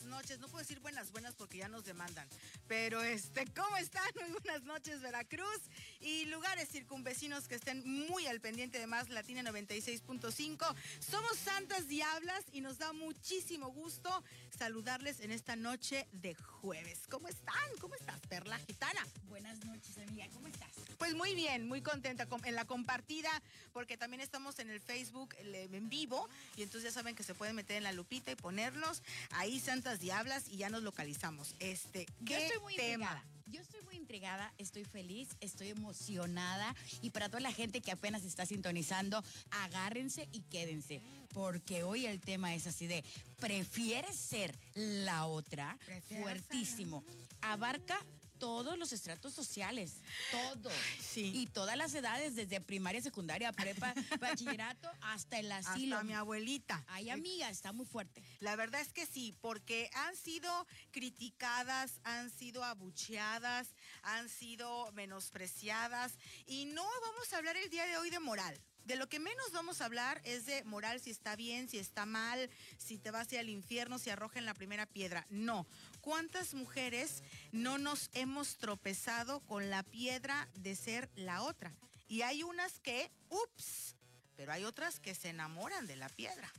buenas noches. No puedo decir buenas, buenas porque ya nos demandan. Pero este, ¿cómo están? Muy buenas noches, Veracruz. Y lugares circunvecinos que estén muy al pendiente de más Latina 96.5. Somos Santas Diablas y nos da muchísimo gusto saludarles en esta noche de jueves. ¿Cómo están? ¿Cómo estás, Perla Gitana? Buenas noches, amiga. ¿Cómo estás? Pues muy bien, muy contenta en la compartida, porque también estamos en el Facebook en vivo y entonces ya saben que se pueden meter en la lupita y ponerlos ahí Santas Diablas y ya nos localizamos. Este, ¿qué estoy muy tema? Yo estoy muy intrigada, estoy feliz, estoy emocionada y para toda la gente que apenas está sintonizando, agárrense y quédense, porque hoy el tema es así de, ¿prefieres ser la otra? Fuertísimo. Abarca todos los estratos sociales, todos. Sí. Y todas las edades, desde primaria, secundaria, prepa, bachillerato, hasta el asilo. Hasta mi abuelita. Ay, amiga, está muy fuerte. La verdad es que sí, porque han sido criticadas, han sido abucheadas, han sido menospreciadas. Y no vamos a hablar el día de hoy de moral. De lo que menos vamos a hablar es de moral, si está bien, si está mal, si te vas al infierno, si arrojan la primera piedra. No. ¿Cuántas mujeres no nos hemos tropezado con la piedra de ser la otra? Y hay unas que, ups, pero hay otras que se enamoran de la piedra.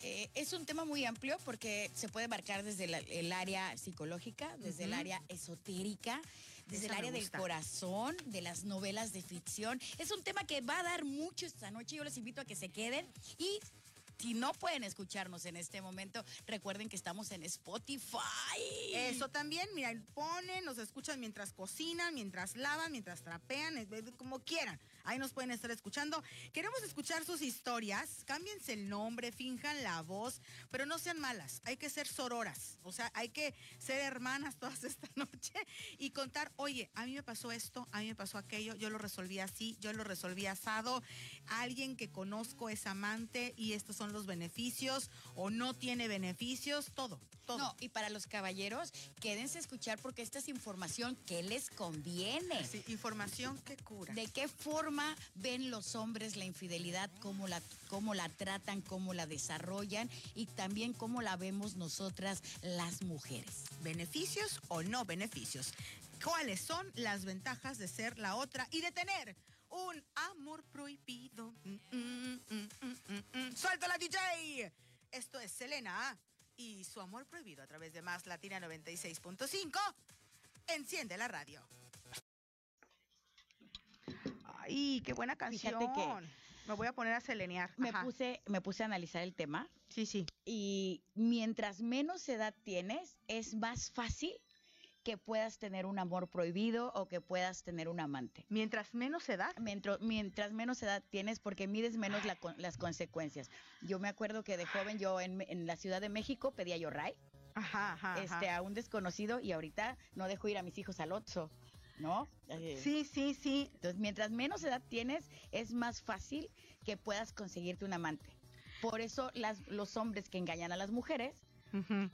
Eh, es un tema muy amplio porque se puede marcar desde el área psicológica, desde el área esotérica, desde el área del corazón, de las novelas de ficción. Es un tema que va a dar mucho esta noche. Yo les invito a que se queden y si no pueden escucharnos en este momento, recuerden que estamos en Spotify. Eso también, mira, ponen, nos escuchan mientras cocinan, mientras lavan, mientras trapean, como quieran. Ahí nos pueden estar escuchando. Queremos escuchar sus historias, cámbiense el nombre, finjan la voz, pero no sean malas, hay que ser sororas, o sea, hay que ser hermanas todas esta noche y contar, oye, a mí me pasó esto, a mí me pasó aquello, yo lo resolví así, yo lo resolví asado, alguien que conozco es amante y estos son los beneficios o no tiene beneficios, todo, todo. No, y para los caballeros, quédense a escuchar porque esta es información que les conviene. Sí, información que cura. ¿De qué forma ven los hombres la infidelidad, cómo la, cómo la tratan, cómo la desarrollan y también cómo la vemos nosotras las mujeres? ¿Beneficios o no beneficios? ¿Cuáles son las ventajas de ser la otra y de tener un amor prohibido. Mm, mm, mm, ¡Suelta la DJ! Esto es Selena y su amor prohibido a través de Más Latina 96.5. Enciende la radio. Ay, qué buena canción. que me voy a poner a selenear. Me puse, me puse a analizar el tema. Sí, sí. Y mientras menos edad tienes, es más fácil que puedas tener un amor prohibido o que puedas tener un amante. Mientras menos edad. Mientras, mientras menos edad tienes porque mides menos las consecuencias. Yo me acuerdo que de joven yo en, la Ciudad de México pedía yo ray. Ajá, ajá, este, a un desconocido y ahorita no dejo ir a mis hijos al Otso. ¿no? Eh, sí, sí, sí. Entonces, mientras menos edad tienes, es más fácil que puedas conseguirte un amante. Por eso las, los hombres que engañan a las mujeres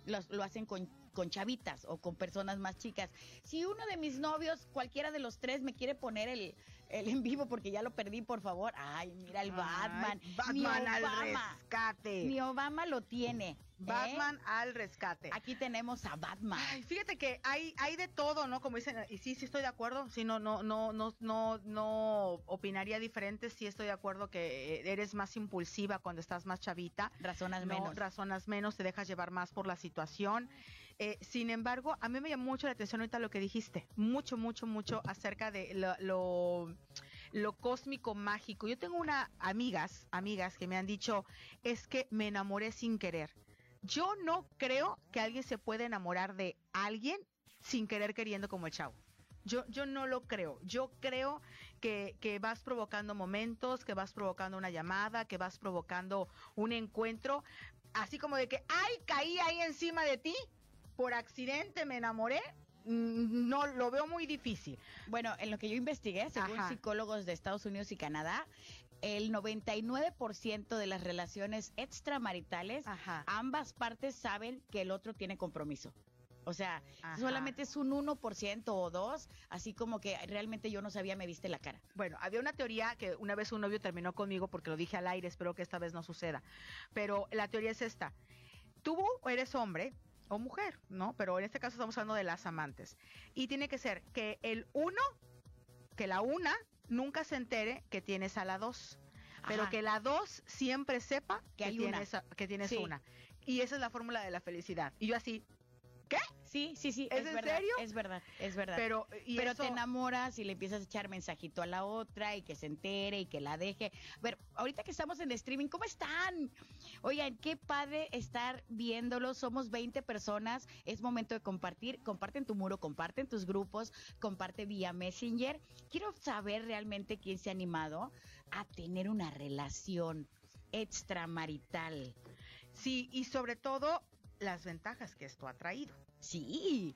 lo hacen con con chavitas o con personas más chicas. Si uno de mis novios, cualquiera de los tres, me quiere poner el, el en vivo porque ya lo perdí, por favor. Ay, mira el Batman. Batman al rescate. Mi Obama lo tiene. Batman ¿eh? al rescate. Aquí tenemos a Batman. fíjate que hay, hay de todo, ¿no? Como dicen, y sí, sí estoy de acuerdo. Sí, no, no, no, no, no, no opinaría diferente. Sí estoy de acuerdo que eres más impulsiva cuando estás más chavita. Razonas menos. Razonas menos, te dejas llevar más por la situación. Eh, sin embargo, a mí me llamó mucho la atención ahorita lo que dijiste. Mucho, mucho, mucho acerca de lo, lo, cósmico mágico. Yo tengo una amigas, amigas que me han dicho, es que me enamoré sin querer. Yo no creo que alguien se pueda enamorar de alguien sin querer queriendo como el chavo. Yo, yo no lo creo. Yo creo que, que, vas provocando momentos, que vas provocando una llamada, que vas provocando un encuentro, así como de que, ay, caí ahí encima de ti por accidente me enamoré, mm, no lo veo muy difícil. Bueno, en lo que yo investigué, según psicólogos de Estados Unidos y Canadá, el 99% de las relaciones extramaritales, ambas partes saben que el otro tiene compromiso. O sea, solamente es un 1% o 2, así como que realmente yo no sabía, me viste la cara. Bueno, había una teoría que una vez un novio terminó conmigo porque lo dije al aire, espero que esta vez no suceda. Pero la teoría es esta. Tú eres hombre, o mujer, ¿no? Pero en este caso estamos hablando de las amantes. Y tiene que ser que el uno, que la una nunca se entere que tienes a la dos. Pero que la dos siempre sepa que, tienes, que tienes una. Y esa es la fórmula de la felicidad. Y yo así, ¿qué? Sí, sí, sí. ¿Es, en verdad, serio? Es verdad, es verdad. Pero, Pero te enamoras y le empiezas a echar mensajito a la otra y que se entere y que la deje. A ver, ahorita que estamos en streaming, ¿cómo están? Oigan, qué padre estar viéndolo. Somos 20 personas. Es momento de compartir. Comparten tu muro, comparten tus grupos, comparte vía Messenger. Quiero saber realmente quién se ha animado a tener una relación extramarital. Sí, y sobre todo las ventajas que esto ha traído. Sí.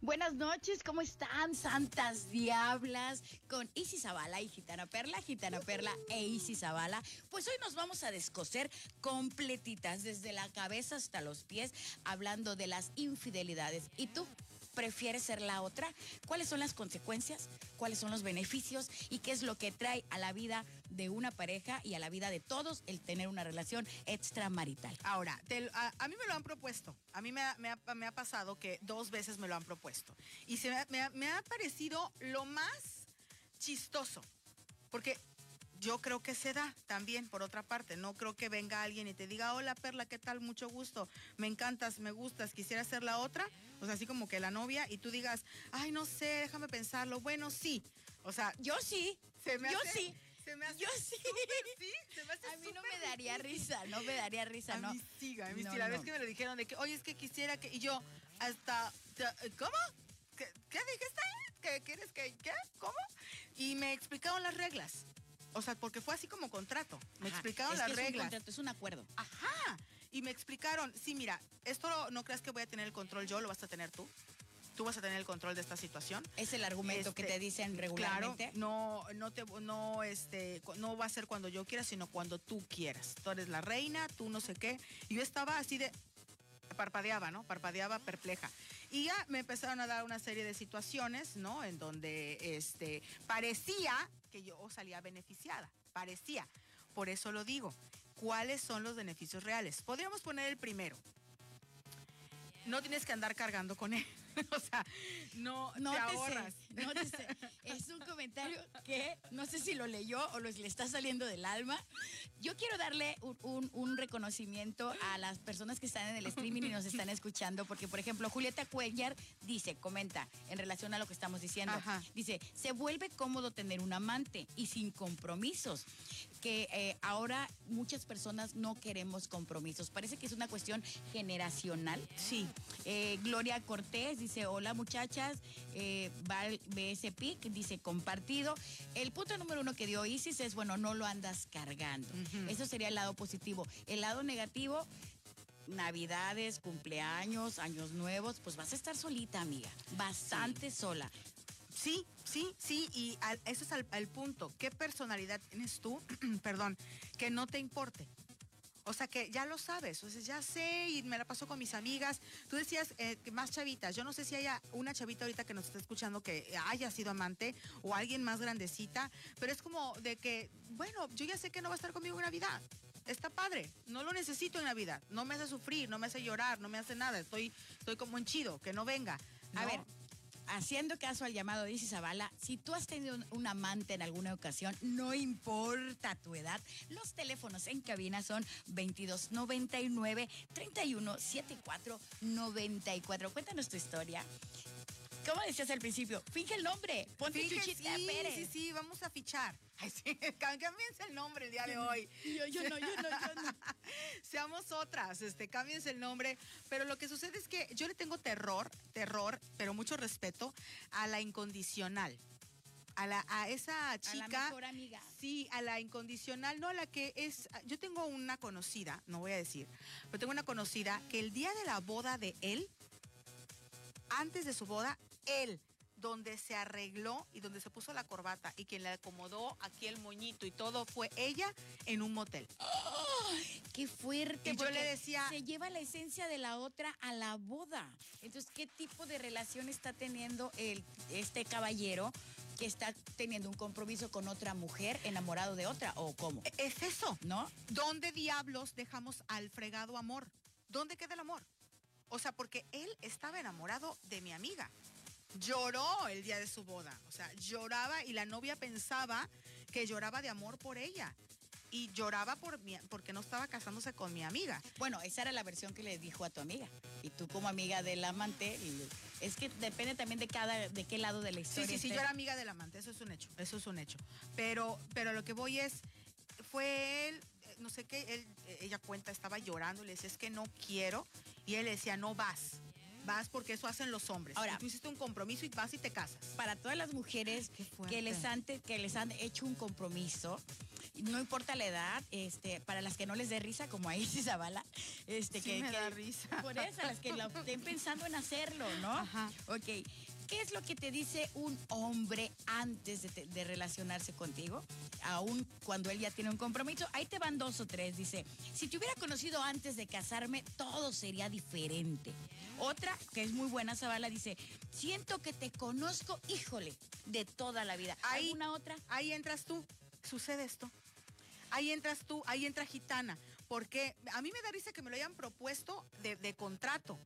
Buenas noches, ¿cómo están, santas diablas? Con Isis Zavala y Gitana Perla, Gitana Perla e Isis Zavala. Pues hoy nos vamos a descoser completitas, desde la cabeza hasta los pies, hablando de las infidelidades. ¿Y tú? Prefieres ser la otra? ¿Cuáles son las consecuencias? ¿Cuáles son los beneficios? ¿Y qué es lo que trae a la vida de una pareja y a la vida de todos el tener una relación extramarital? Ahora, a, mí me lo han propuesto. A mí me ha, pasado que dos veces me lo han propuesto. Y se me ha parecido lo más chistoso. Porque yo creo que se da también, por otra parte. No creo que venga alguien y te diga, hola Perla, ¿qué tal? Mucho gusto. Me encantas, me gustas, quisiera ser la otra. O sea, así como que la novia y tú digas, ay, no sé, déjame pensarlo. Bueno, sí. O sea, yo sí. Se me yo hace, sí. Se me hace yo sí. Se me hace a mí no me daría risa, no me daría risa, ¿no? A mí sí, a mí sí. La vez que me lo dijeron de que, oye, es que quisiera que... Y yo, hasta... ¿Cómo? ¿Qué, qué dijiste? ¿Qué quieres que... ¿Qué? ¿Cómo? Y me explicaron las reglas. O sea, porque fue así como contrato. Me explicaron las reglas. Es un contrato, es un acuerdo. Ajá. Y me explicaron, sí, mira, esto no creas que voy a tener el control yo, lo vas a tener tú. Tú vas a tener el control de esta situación. Es el argumento que te este, dicen regularmente. Claro, no, no te, no, este, no va a ser cuando yo quiera, sino cuando tú quieras. Tú eres la reina, tú no sé qué. Y yo estaba así de, parpadeaba, ¿no? Parpadeaba perpleja. Y ya me empezaron a dar una serie de situaciones, ¿no? En donde este, parecía que yo salía beneficiada, parecía. Por eso lo digo. ¿Cuáles son los beneficios reales? Podríamos poner el primero. No tienes que andar cargando con él. o sea, no, no te ahorras. No sé. Es un comentario que no sé si lo leyó o lo, le está saliendo del alma. Yo quiero darle un, reconocimiento a las personas que están en el streaming y nos están escuchando, porque, por ejemplo, Julieta Cuellar dice, comenta en relación a lo que estamos diciendo, dice, se vuelve cómodo tener un amante y sin compromisos que eh, ahora muchas personas no queremos compromisos. Parece que es una cuestión generacional. Sí. Eh, Gloria Cortés dice, hola muchachas, eh, BS Pic dice compartido. El punto número uno que dio Isis es, bueno, no lo andas cargando. Eso sería el lado positivo. El lado negativo, navidades, cumpleaños, años nuevos, pues vas a estar solita, amiga. Bastante sola. Sí, sí, sí, y eso es el punto. ¿Qué personalidad tienes tú, perdón, que no te importe? O sea que ya lo sabes, o sea, ya sé y me la paso con mis amigas. Tú decías eh, más chavitas, yo no sé si haya una chavita ahorita que nos está escuchando que haya sido amante o alguien más grandecita, pero es como de que, bueno, yo ya sé que no va a estar conmigo en Navidad. Está padre, no lo necesito en Navidad, no me hace sufrir, no me hace llorar, no me hace nada, estoy, estoy como en chido, que no venga. A ver, haciendo caso al llamado de Isis si tú has tenido un, amante en alguna ocasión, no importa tu edad, los teléfonos en cabina son 2299 3174 94. Cuéntanos tu historia. ¿Cómo decías al principio? Finge el nombre. Ponte Chuchita sí, Pérez. Sí, sí, vamos a fichar. Ay, sí, cámbiense el nombre el día de hoy. Yo, yo no, yo no, yo no. Seamos otras, este, cámbiense el nombre. Pero lo que sucede es que yo le tengo terror, terror, pero mucho respeto a la incondicional. A, la, a esa chica. A la mejor amiga. Sí, a la incondicional, no a la que es. Yo tengo una conocida, no voy a decir, pero tengo una conocida que el día de la boda de él, antes de su boda, él, donde se arregló y donde se puso la corbata y quien le acomodó aquí el moñito y todo fue ella en un motel. ¡Qué fuerte! Y yo le decía... Se lleva la esencia de la otra a la boda. Entonces, ¿qué tipo de relación está teniendo el, este caballero que está teniendo un compromiso con otra mujer enamorado de otra o cómo? E, es eso, ¿no? ¿Dónde diablos dejamos al fregado amor? ¿Dónde queda el amor? O sea, porque él estaba enamorado de mi amiga. Lloró el día de su boda. O sea, lloraba y la novia pensaba que lloraba de amor por ella y lloraba por mi, porque no estaba casándose con mi amiga. Bueno, esa era la versión que le dijo a tu amiga. Y tú como amiga del amante, es que depende también de cada, de qué lado de la historia. Sí, sí, sí, yo era amiga del amante, eso es un hecho, eso es un hecho. Pero, pero lo que voy es, fue él, no sé qué, él, ella cuenta, estaba llorando, le decía, es que no quiero, y él le decía, no vas vas porque eso hacen los hombres. Ahora, tú hiciste un compromiso y vas y te casas. Para todas las mujeres que les, han, que les han hecho un compromiso, no importa la edad, este, para las que no les dé risa, como a Isis Zavala, este, que, me da risa. Por eso, las que estén pensando en hacerlo, ¿no? Ajá. Ok. ¿Qué es lo que te dice un hombre antes de, de, relacionarse contigo? Aún cuando él ya tiene un compromiso. Ahí te van dos o tres. Dice, si te hubiera conocido antes de casarme, todo sería diferente. Otra, que es muy buena, Zavala, dice, siento que te conozco, híjole, de toda la vida. Ahí, ¿Alguna otra? Ahí entras tú. Sucede esto ahí entras tú, ahí entra Gitana. Porque a mí me da risa que me lo hayan propuesto de, contrato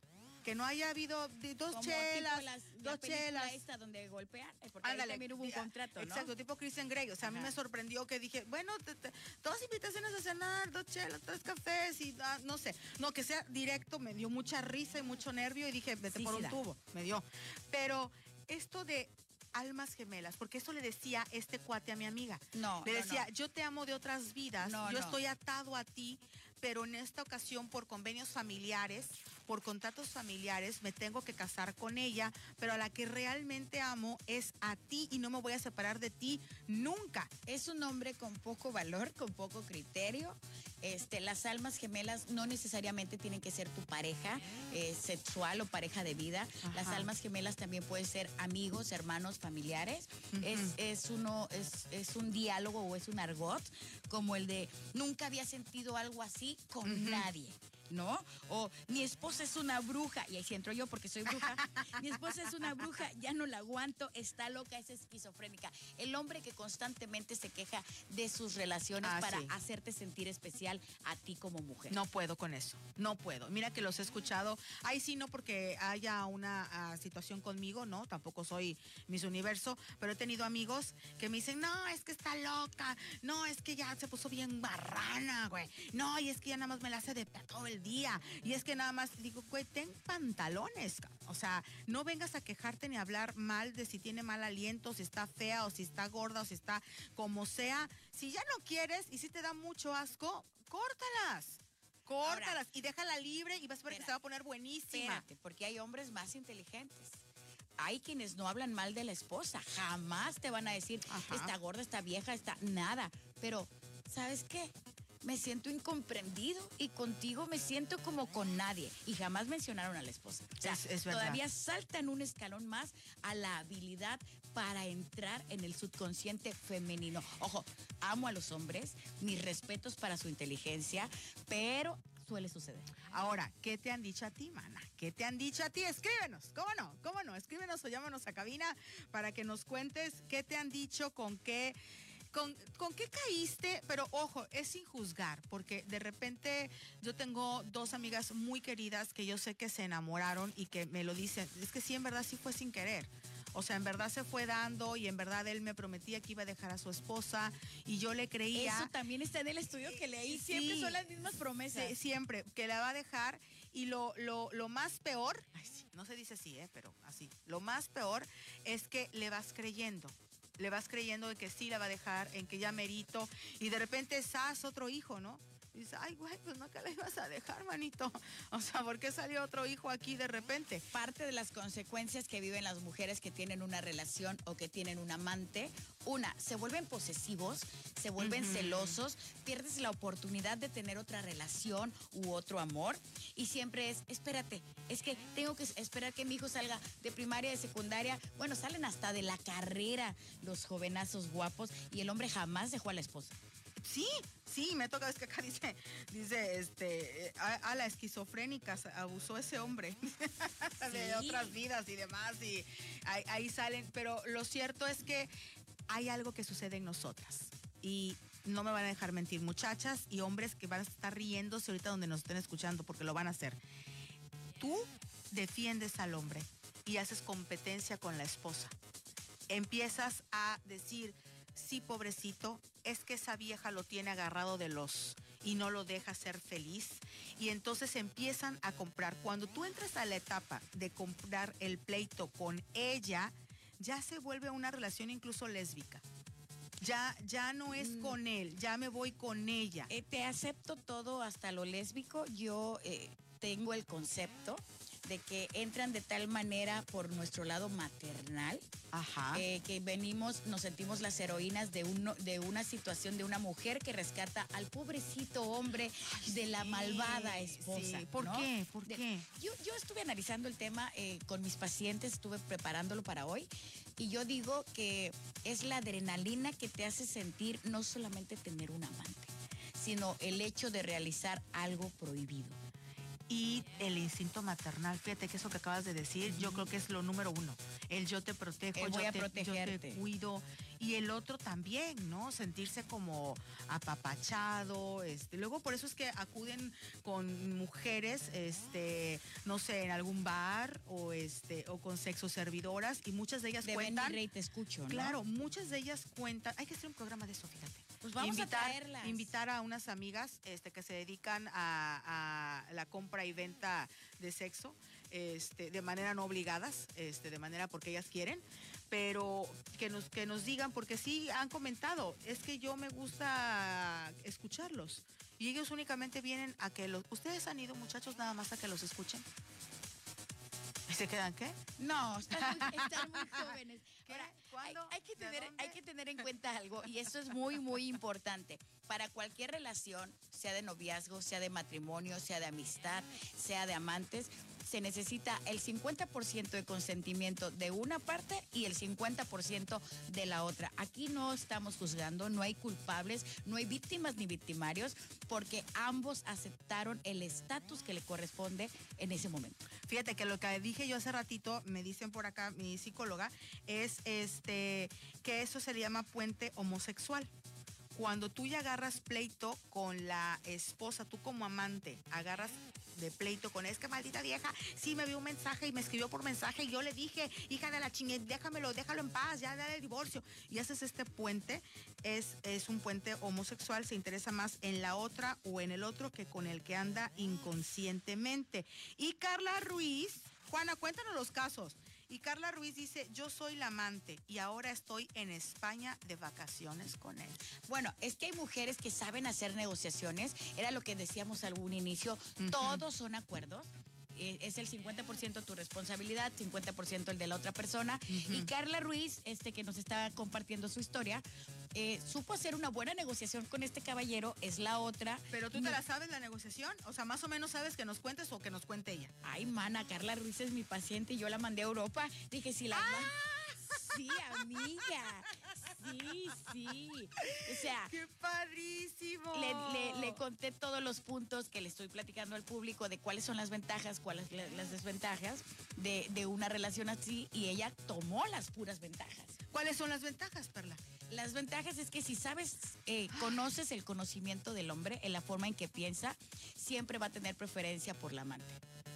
que no haya habido dos chelas, dos chelas. esta donde golpean, eh, porque Ándale, también hubo un contrato, Exacto, tipo Christian Grey. O sea, a mí me sorprendió que dije, bueno, todas invitaciones a cenar, dos chelas, tres cafés y ah, no sé. No, que sea directo, me dio mucha risa y mucho nervio y dije, vete por un tubo, me dio. Pero esto de almas gemelas, porque eso le decía este cuate a mi amiga. No. Le decía, yo te amo de otras vidas, yo estoy atado a ti, pero en esta ocasión por convenios familiares, por contratos familiares, me tengo que casar con ella, pero a la que realmente amo es a ti y no me voy a separar de ti nunca. Es un hombre con poco valor, con poco criterio. Este, las almas gemelas no necesariamente tienen que ser tu pareja eh, sexual o pareja de vida. Las almas gemelas también pueden ser amigos, hermanos, familiares. es, es, uno, es, es un diálogo o es un argot como el de nunca había sentido algo así con nadie. ¿No? O mi esposa es una bruja, y ahí sí entro yo porque soy bruja, mi esposa es una bruja, ya no la aguanto, está loca, es esquizofrénica. El hombre que constantemente se queja de sus relaciones ah, para hacerte sentir especial a ti como mujer. No puedo con eso, no puedo. Mira que los he escuchado, ahí sí no porque haya una ah, situación conmigo, no, tampoco soy Miss Universo, pero he tenido amigos que me dicen, no, es que está loca, no, es que ya se puso bien barrana, güey, no, y es que ya nada más me la hace de todo el día. Y es que nada más digo, güey, ten pantalones. O sea, no vengas a quejarte ni a hablar mal de si tiene mal aliento, si está fea o si está gorda o si está como sea. Si ya no quieres y si te da mucho asco, córtalas. Córtalas y déjala libre y vas a ver que se va a poner buenísima. porque hay hombres más inteligentes hay quienes no hablan mal de la esposa, jamás te van a decir, está gorda, está vieja, está nada. Pero, ¿sabes qué? Me siento incomprendido y contigo me siento como con nadie. Y jamás mencionaron a la esposa. O sea, todavía saltan un escalón más a la habilidad para entrar en el subconsciente femenino. Ojo, amo a los hombres, mis respetos para su inteligencia, pero suele suceder. Ahora, ¿qué te han dicho a ti, mana? ¿Qué te han dicho a ti? Escríbenos, ¿cómo no? ¿Cómo no? Escríbenos o llámanos a cabina para que nos cuentes qué te han dicho, con qué ¿Con, qué caíste? Pero ojo, es sin juzgar, porque de repente yo tengo dos amigas muy queridas que yo sé que se enamoraron y que me lo dicen. Es que sí, en verdad sí fue sin querer. O sea, en verdad se fue dando y en verdad él me prometía que iba a dejar a su esposa y yo le creía. Eso también está en el estudio que leí. Siempre son las mismas promesas. siempre, que la va a dejar. Y lo, lo, lo más peor, no se dice así, ¿eh? pero así, lo más peor es que le vas creyendo le vas creyendo de que sí la va a dejar, en que ya merito, y de repente estás otro hijo, ¿no? Y dices, ay, güey, pues no que la ibas a dejar, manito. O sea, ¿por qué salió otro hijo aquí de repente? Parte de las consecuencias que viven las mujeres que tienen una relación o que tienen un amante, una, se vuelven posesivos, se vuelven celosos, pierdes la oportunidad de tener otra relación u otro amor. Y siempre es, espérate, es que tengo que esperar que mi hijo salga de primaria, de secundaria. Bueno, salen hasta de la carrera los jovenazos guapos y el hombre jamás dejó a la esposa. Sí, sí, me toca, es que acá dice, dice, este, a, la esquizofrénica abusó ese hombre de otras vidas y demás, y ahí, salen, pero lo cierto es que hay algo que sucede en nosotras, y no me van a dejar mentir, muchachas y hombres que van a estar riéndose ahorita donde nos estén escuchando, porque lo van a hacer. tú defiendes al hombre y haces competencia con la esposa, empiezas a decir, sí, pobrecito, es que esa vieja lo tiene agarrado de los y no lo deja ser feliz. Y entonces empiezan a comprar. Cuando tú entras a la etapa de comprar el pleito con ella, ya se vuelve una relación incluso lésbica. Ya, ya no es mm. con él, ya me voy con ella. Eh, te acepto todo hasta lo lésbico. Yo eh, tengo el concepto de que entran de tal manera por nuestro lado maternal, eh, que venimos, nos sentimos las heroínas de, uno, de una situación de una mujer que rescata al pobrecito hombre de la malvada esposa. ¿Por qué? ¿Por qué? Yo, yo estuve analizando el tema eh, con mis pacientes, estuve preparándolo para hoy, y yo digo que es la adrenalina que te hace sentir no solamente tener un amante, sino el hecho de realizar algo prohibido y el instinto maternal. Fíjate que eso que acabas de decir, yo creo que es lo número uno. El yo te protejo, yo, te, cuido. Y el otro también, ¿no? Sentirse como apapachado. Este. Luego por eso es que acuden con mujeres, este, no sé, en algún bar o este, o con sexo servidoras, y muchas de ellas cuentan. Rey, te escucho, Claro, muchas de ellas cuentan. Hay que hacer un programa de eso, fíjate. Pues vamos invitar, a Invitar a unas amigas este, que se dedican a, la compra y venta de sexo, este, de manera no obligadas, este, de manera porque ellas quieren, pero que nos, que nos digan, porque sí han comentado, es que yo me gusta escucharlos. Y ellos únicamente vienen a que los... ¿Ustedes han ido, muchachos, nada más a que los escuchen? ¿Y se quedan qué? No, están, muy jóvenes. hay, que tener, hay que tener en cuenta algo, y esto es muy, muy importante. Para cualquier relación, sea de noviazgo, sea de matrimonio, sea de amistad, sea de amantes, se necesita el 50% de consentimiento de una parte y el 50% de la otra. Aquí no estamos juzgando, no hay culpables, no hay víctimas ni victimarios, porque ambos aceptaron el estatus que le corresponde en ese momento. Fíjate que lo que dije yo hace ratito, me dicen por acá mi psicóloga, es este que eso se le llama puente homosexual cuando tú ya agarras pleito con la esposa, tú como amante, agarras de pleito con es maldita vieja, sí me vio un mensaje y me escribió por mensaje y yo le dije, hija de la chingue, déjamelo, déjalo en paz, ya dale el divorcio. Y haces este puente, es, es un puente homosexual, se interesa más en la otra o en el otro que con el que anda inconscientemente. Y Carla Ruiz, Juana, cuéntanos los casos. Y Carla Ruiz dice, yo soy la amante y ahora estoy en España de vacaciones con él. Bueno, es que hay mujeres que saben hacer negociaciones, era lo que decíamos algún inicio, todos son acuerdos. Eh, es el 50% tu responsabilidad, 50% el de la otra persona. Y Carla Ruiz, este que nos está compartiendo su historia, eh, supo hacer una buena negociación con este caballero, es la otra. Pero tú te la sabes la negociación, o sea, más o menos sabes que nos cuentes o que nos cuente ella. Ay, mana, Carla Ruiz es mi paciente y yo la mandé a Europa. Dije, si la... ¡Ah! Sí, amiga. Sí, sí. O sea. ¡Qué padrísimo! Le, conté todos los puntos que le estoy platicando al público de cuáles son las ventajas, cuáles las desventajas de, de una relación así y ella tomó las puras ventajas. ¿Cuáles son las ventajas, Perla? Las ventajas es que si sabes, eh, conoces el conocimiento del hombre, en la forma en que piensa, siempre va a tener preferencia por la amante.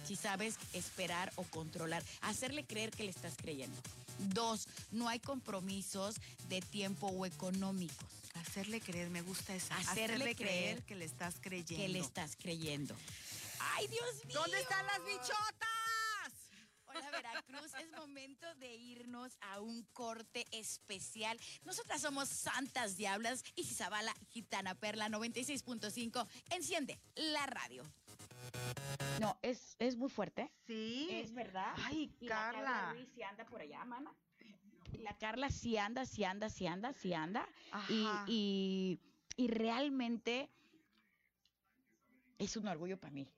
Si sabes esperar o controlar, hacerle creer que le estás creyendo. Dos, no hay compromisos de tiempo o económicos. Hacerle creer, me gusta esa. Hacerle, creer, que le estás creyendo. Que le estás creyendo. ¡Ay, Dios mío! ¿Dónde están las bichotas? Hola Veracruz, es momento de irnos a un corte especial. Nosotras somos Santas Diablas y Zabala Gitana Perla 96.5. Enciende la radio. No, es, es muy fuerte. Sí. Es verdad. Ay, Carla. La Carla Ruiz sí anda por allá, mana. La Carla sí anda, sí anda, sí anda, sí anda. Y, y, y realmente es un orgullo para mí.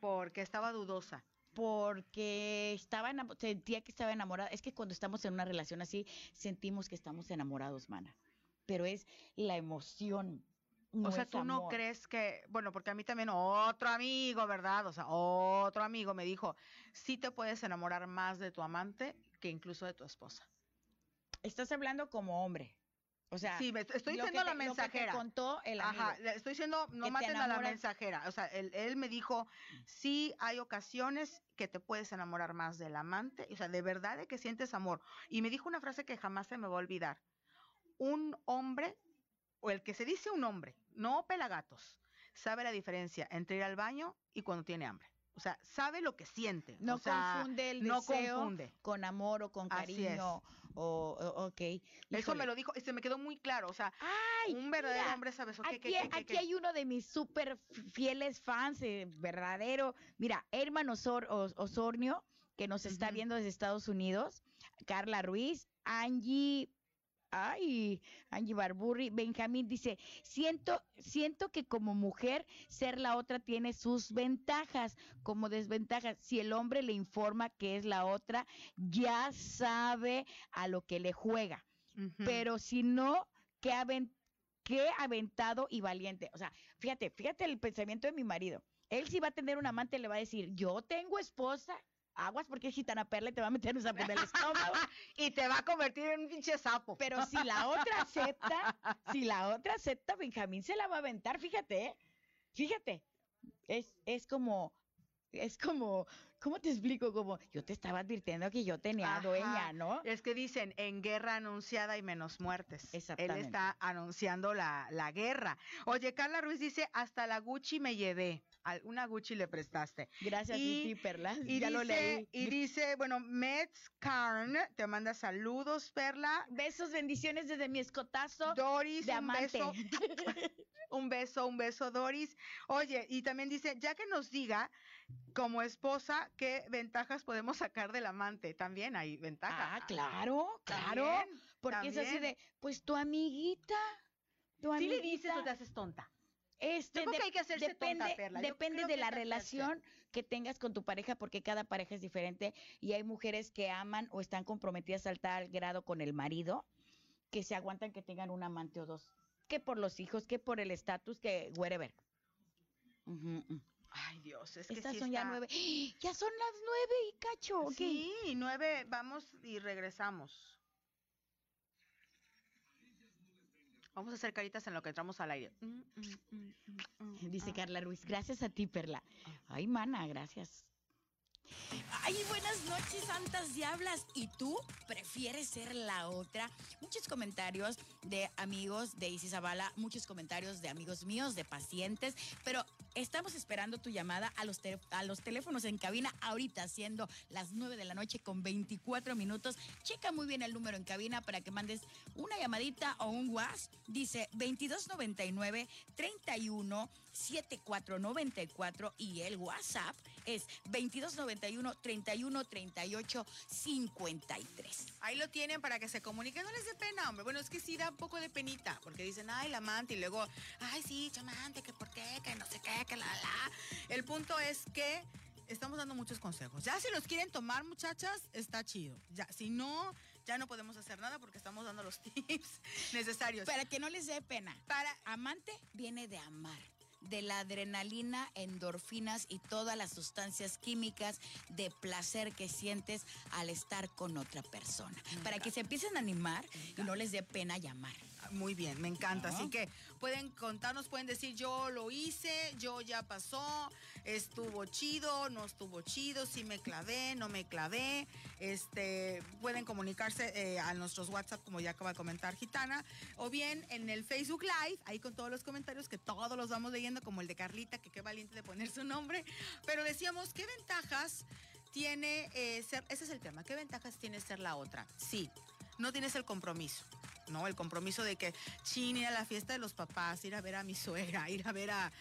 Porque estaba dudosa porque estaba sentía que estaba enamorada. Es que cuando estamos en una relación así, sentimos que estamos enamorados, mana. Pero es la emoción. O sea, tú no crees que, bueno, porque a mí también otro amigo, ¿verdad? O sea, otro amigo me dijo, sí te puedes enamorar más de tu amante que incluso de tu esposa. Estás hablando como hombre. O sea, sí, estoy diciendo la mensajera. Lo que contó el amigo. Ajá, estoy diciendo, no maten a la mensajera. O sea, él, él, me dijo, sí hay ocasiones que te puedes enamorar más del amante, o sea, de verdad de que sientes amor. Y me dijo una frase que jamás se me va a olvidar. Un hombre, o el que se dice un hombre, no pelagatos, sabe la diferencia entre ir al baño y cuando tiene hambre. O sea, sabe lo que siente. No confunde el no confunde. con amor o con cariño. O, ok. Eso me lo dijo y se me quedó muy claro. O sea, un verdadero hombre sabe eso. Aquí, aquí hay uno de mis súper fieles fans, eh, verdadero. Mira, Hermano Osornio, que nos está viendo desde Estados Unidos. Carla Ruiz, Angie ay, Angie Barburri, Benjamín dice, siento, siento que como mujer ser la otra tiene sus ventajas como desventajas. Si el hombre le informa que es la otra, ya sabe a lo que le juega. Pero si no, qué, qué aventado y valiente. O sea, fíjate, fíjate el pensamiento de mi marido. Él si va a tener un amante le va a decir, yo tengo esposa aguas porque es gitana perla y te va a meter un sapo en el estómago. y te va a convertir en un pinche sapo. Pero si la otra acepta, si la otra acepta, Benjamín se la va a aventar, fíjate, ¿eh? fíjate. Es, es como, es como, ¿cómo te explico? Como, yo te estaba advirtiendo que yo tenía dueña, ¿no? Es que dicen, en guerra anunciada y menos muertes. Exactamente. Él está anunciando la, la guerra. Oye, Carla Ruiz dice, hasta la Gucci me llevé una Gucci le prestaste. Gracias, y, Perla. Y ya dice, lo leí. Y dice, bueno, Metz Carn te manda saludos, Perla. Besos, bendiciones desde mi escotazo. Doris, un beso. un beso, un beso, Doris. Oye, y también dice, ya que nos diga como esposa qué ventajas podemos sacar del amante. También hay ventajas. Ah, claro, claro. porque es así de, pues tu amiguita. Tu amiguita. le dices o te haces tonta. Este, hay que hacerse depende, depende de la relación que tengas con tu pareja, porque cada pareja es diferente y hay mujeres que aman o están comprometidas al tal grado con el marido que se aguantan que tengan un amante o dos, que por los hijos, que por el estatus, que whatever. Ay, Dios, es que Estas son ya nueve. Ya son las nueve y cacho. Sí, nueve, vamos y regresamos. Vamos a hacer caritas en lo que entramos al aire. Mm, mm, mm, Dice Carla Ruiz, gracias a ti, Perla. Ah. Ay, mana, gracias. Ay, buenas noches, santas diablas. ¿Y tú prefieres ser la otra? Muchos comentarios de amigos de Isis Zavala, muchos comentarios de amigos míos, de pacientes, pero estamos esperando tu llamada a los, a los teléfonos en cabina ahorita, siendo las 9 de la noche con 24 minutos. Checa muy bien el número en cabina para que mandes una llamadita o un WhatsApp. Dice 2299 31 7494 y el WhatsApp es 2291 31 38 53. Ahí lo tienen para que se comuniquen, no les dé pena, hombre. Bueno, es que sí da un poco de penita, porque dicen, ay, la amante, y luego, ay, sí, chamante, que por qué, que no sé qué, que la, la. El punto es que estamos dando muchos consejos. Ya si los quieren tomar, muchachas, está chido. Ya, si no, ya no podemos hacer nada porque estamos dando los tips necesarios. Para que no les dé pena. Para amante viene de amar de la adrenalina, endorfinas y todas las sustancias químicas de placer que sientes al estar con otra persona. Para que se empiecen a animar y no les dé pena llamar. Muy bien, me encanta. Así que pueden contarnos, pueden decir yo lo hice, yo ya pasó, estuvo chido, no estuvo chido, sí me clavé, no me clavé. Este, pueden comunicarse eh, a nuestros WhatsApp, como ya acaba de comentar Gitana, o bien en el Facebook Live, ahí con todos los comentarios que todos los vamos leyendo, como el de Carlita, que qué valiente de poner su nombre. Pero decíamos, ¿qué ventajas tiene eh, ser, ese es el tema, ¿qué ventajas tiene ser la otra? Sí, no tienes el compromiso. ¿no? El compromiso de que, chin, ir a la fiesta de los papás, ir a ver a mi suegra, ir a ver a,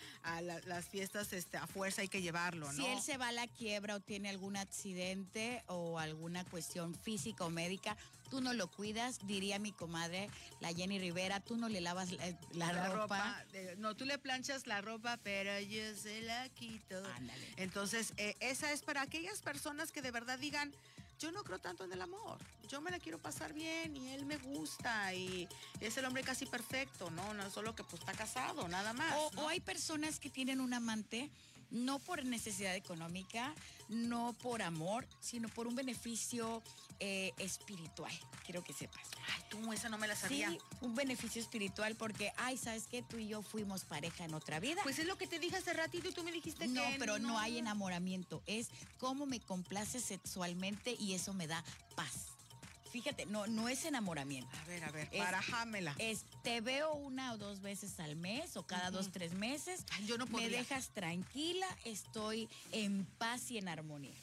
las fiestas este, a fuerza hay que llevarlo, ¿no? Si él se va a la quiebra o tiene algún accidente o alguna cuestión física o médica, tú no lo cuidas, diría mi comadre, la Jenny Rivera, tú no le lavas la, ropa. no, tú le planchas la ropa, pero yo se la quito. Entonces, eh, esa es para aquellas personas que de verdad digan, yo no creo tanto en el amor. Yo me la quiero pasar bien y él me gusta y es el hombre casi perfecto, ¿no? No solo que pues está casado, nada más. O, hay personas que tienen un amante no por necesidad económica, no por amor, sino por un beneficio eh, espiritual. Quiero que sepas. Ay, tú, esa no me la sabía. Sí, un beneficio espiritual porque, ay, ¿sabes qué? Tú y yo fuimos pareja en otra vida. Pues es lo que te dije hace ratito y tú me dijiste no, que no, pero no hay enamoramiento. Es cómo me complace sexualmente y eso me da paz. Fíjate, no, no es enamoramiento. A ver, a ver, Es- barajámela. Es, te veo una o dos veces al mes o cada dos, tres meses. Ay, yo no me podría. dejas tranquila, estoy en paz y en armonía.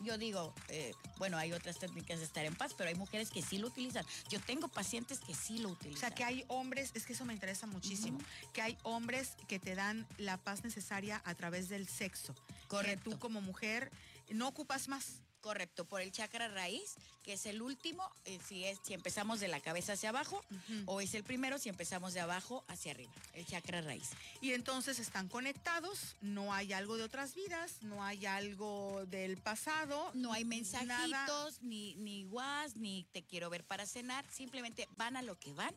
Yo digo, eh, bueno, hay otras técnicas de estar en paz, pero hay mujeres que sí lo utilizan. Yo tengo pacientes que sí lo O utilizan. sea, que hay hombres, es que eso me interesa muchísimo, que hay hombres que te dan la paz necesaria a través del sexo. Correcto. Que tú como mujer no ocupas más. Correcto, por el chakra raíz, que es el último, eh, si, es, si empezamos de la cabeza hacia abajo, o es el primero si empezamos de abajo hacia arriba, el chakra raíz. Y entonces están conectados, no hay algo de otras vidas, no hay algo del pasado. No hay nada. mensajitos, ni, ni guas, ni te quiero ver para cenar, simplemente van a lo que van,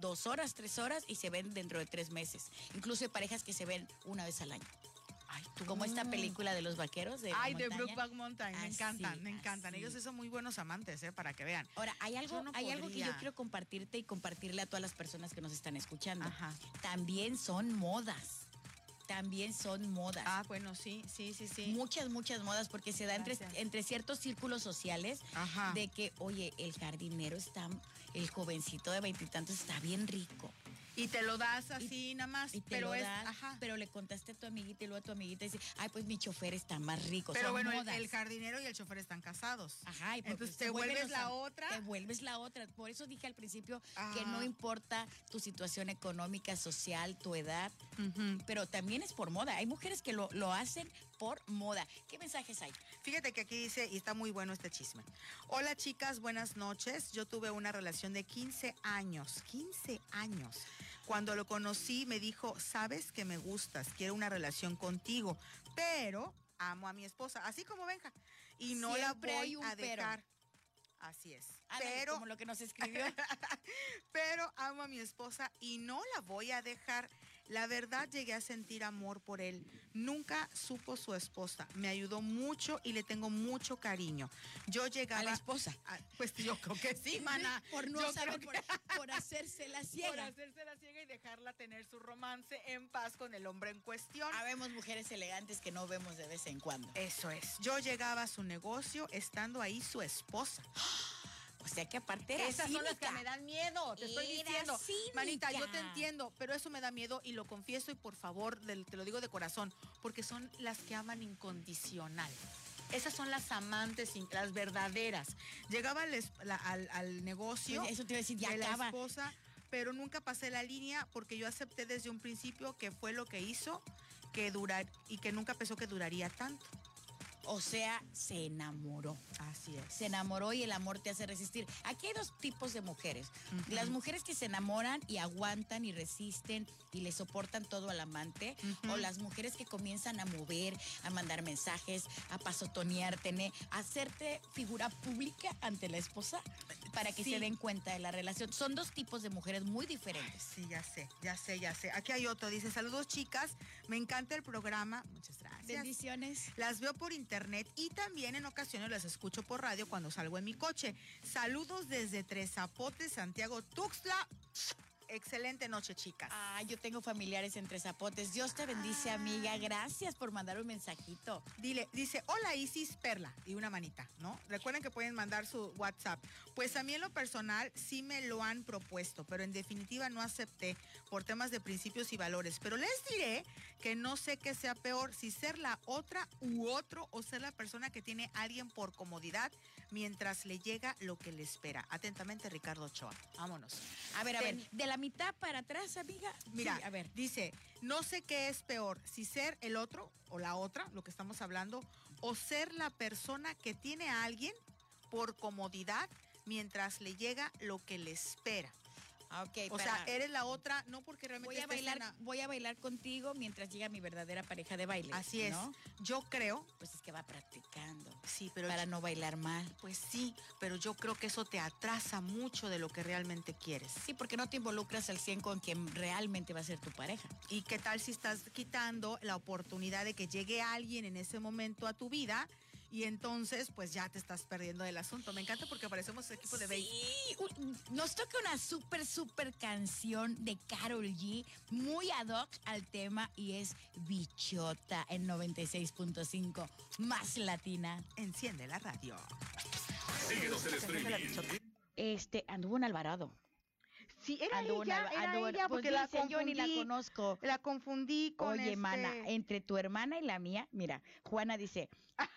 dos horas, tres horas, y se ven dentro de tres meses. Incluso hay parejas que se ven una vez al año. Ay, tú. Como esta película de los vaqueros de Ay, de. Brookback Mountain, me Así, encantan, me encantan. así. Ellos son muy buenos amantes, ¿eh? Para que vean. Ahora, hay algo, no hay algo que yo quiero compartirte y compartirle a todas las personas que nos están escuchando. Ajá. También son modas. También son modas. Ah, bueno, sí, sí, sí, sí. Muchas, muchas modas porque se da entre, entre ciertos círculos sociales Ajá. de que, oye, el jardinero está, el jovencito de veintitantos está bien rico. Y te lo das así nada más, Y te pero lo es, das, ajá. pero le contaste a tu amiguita y luego a tu amiguita y dice, ay, pues mi chofer está más rico. Pero bueno, el, jardinero y el chofer están casados. Ajá, y pues, Entonces te vuelves la otra. Te vuelves la otra. Por eso dije al principio que no importa tu situación económica, social, tu edad, pero también es por moda. Hay mujeres que lo, lo hacen por moda. ¿Qué mensajes hay? Fíjate que aquí dice, y está muy bueno este chisme. Hola chicas, buenas noches. Yo tuve una relación de 15 años, 15 años. Cuando lo conocí me dijo, sabes que me gustas, quiero una relación contigo, pero amo a mi esposa, así como Benja, y no la Siempre voy a pero. dejar. Así es. Ándale, pero como lo que nos escribió. pero amo a mi esposa y no la voy a dejar. La verdad llegué a sentir amor por él. Nunca supo su esposa. Me ayudó mucho y le tengo mucho cariño. Yo llegaba... a la esposa. a- pues yo creo que sí, mana. Por no Yo saber, por, por hacerse la Por ciega. hacerse la ciega y dejarla tener su romance en paz con el hombre en cuestión. Habemos mujeres elegantes que no vemos de vez en cuando. Eso es. Yo llegaba a su negocio estando ahí su esposa. O sea que aparte era Esas son las que me dan miedo, te estoy Era diciendo. Manita, yo te entiendo, pero eso me da miedo y lo confieso y por favor, te lo digo de corazón, porque son las que aman incondicional. Esas son las amantes, las verdaderas. Llegaba al, es- la- al- al negocio Pues eso te iba a decir, ya de la esposa, pero nunca pasé la línea porque yo acepté desde un principio que fue lo que hizo que durar y que nunca pensó que duraría tanto. O sea, se enamoró. Así es. Se enamoró y el amor te hace resistir. Aquí hay dos tipos de mujeres. Las mujeres que se enamoran y aguantan y resisten y le soportan todo al amante. O las mujeres que comienzan a mover, a mandar mensajes, a pasotonearte, ne- a hacerte figura pública ante la esposa para que Sí. se den cuenta de la relación. Son dos tipos de mujeres muy diferentes. Sí, ya sé, ya sé, ya sé. Aquí hay otro. Dice, saludos chicas, me encanta el programa. Muchas gracias. Bendiciones. Las veo por internet y también en ocasiones las escucho por radio cuando salgo en mi coche. Saludos desde Tres Zapotes, Santiago, Tuxtla. Excelente noche, chicas. Ah, yo tengo familiares entre zapotes. Dios te bendice, Ah. amiga. Gracias por mandar un mensajito. Dile, dice, hola Isis Perla, y una manita, ¿no? Recuerden que pueden mandar su WhatsApp. Pues a mí en lo personal sí me lo han propuesto, pero en definitiva no acepté por temas de principios y valores. Pero les diré que no sé qué sea peor, si ser la otra u otro o ser la persona que tiene a alguien por comodidad mientras le llega lo que le espera. Atentamente, Ricardo Ochoa. Vámonos. A ver, a ver, de la mitad para atrás, amiga. Mira, Sí, a ver. dice, no sé qué es peor, si ser el otro o la otra, lo que estamos hablando, o ser la persona que tiene a alguien por comodidad mientras le llega lo que le espera. Ah, ok, O sea, eres la otra, no porque realmente voy a bailar, voy a bailar contigo mientras llega mi verdadera pareja de baile. Así es. ¿no? Yo creo, Pues es que va practicando sí, pero para no bailar mal. pues sí, pero yo creo que eso te atrasa mucho de lo que realmente quieres. Sí, porque no te involucras al 100 con quien realmente va a ser tu pareja. ¿Y qué tal si estás quitando la oportunidad de que llegue alguien en ese momento a tu vida? Y entonces, pues ya te estás perdiendo del asunto. Me encanta porque parecemos equipo de béisbol. Sí, un- nos toca una súper, súper canción de Carol G, muy ad hoc al tema y es Bichota en 96.5, más latina. Enciende la radio. Síguenos en streaming. Este, anduvo en Alvarado. Sí, era ella, era ella, pues porque la dice, yo ni la confundí, conozco. la confundí con Oye, este- mana, entre tu hermana y la mía, mira, Juana dice,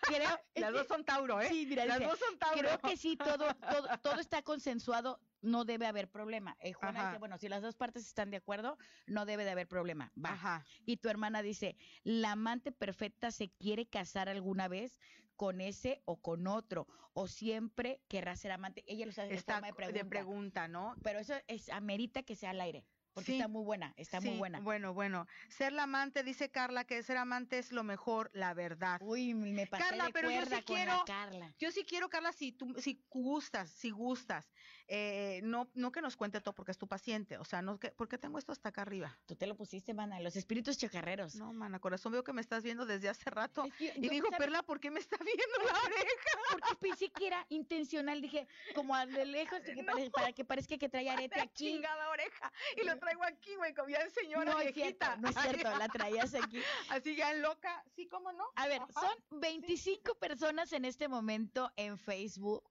creo, Las dos son Tauro, ¿eh? Sí, mira, Las dice, dos son Tauro. creo que sí, todo, todo, todo está consensuado, no debe haber problema. Eh, Juana Ajá. dice, bueno, si las dos partes están de acuerdo, no debe de haber problema. Va. Ajá. Y tu hermana dice, la amante perfecta se quiere casar alguna vez con ese o con otro, o siempre querrá ser amante. Ella lo sabe en Está forma de de pregunta. ¿no? Pero eso es amerita que sea al aire, porque Sí. está muy buena, está muy buena. Bueno, bueno. Ser la amante, dice Carla, que ser amante es lo mejor, la verdad. Uy, me pasé Carla, de pero yo sí quiero- Carla. Yo sí quiero, Carla, si tú, si gustas, si gustas, eh, no, no que nos cuente todo porque es tu paciente, o sea, no que, porque tengo esto hasta acá arriba. Tú te lo pusiste, mana, los espíritus chacarreros. No, mana, corazón, veo que me estás viendo desde hace rato. Es que Y yo, digo. Perla, ¿por qué me está viendo la oreja? porque pensé que era intencional, dije, como a lejos, de que No. pare- para que parezca que trae arete La aquí. chingada oreja. Y lo traigo aquí, güey, como ya señora No es cierto, viejita. no es cierto, la traías aquí. Así ya loca. Sí, ¿cómo no? A ver, Ajá. son 25 personas en este momento en Facebook,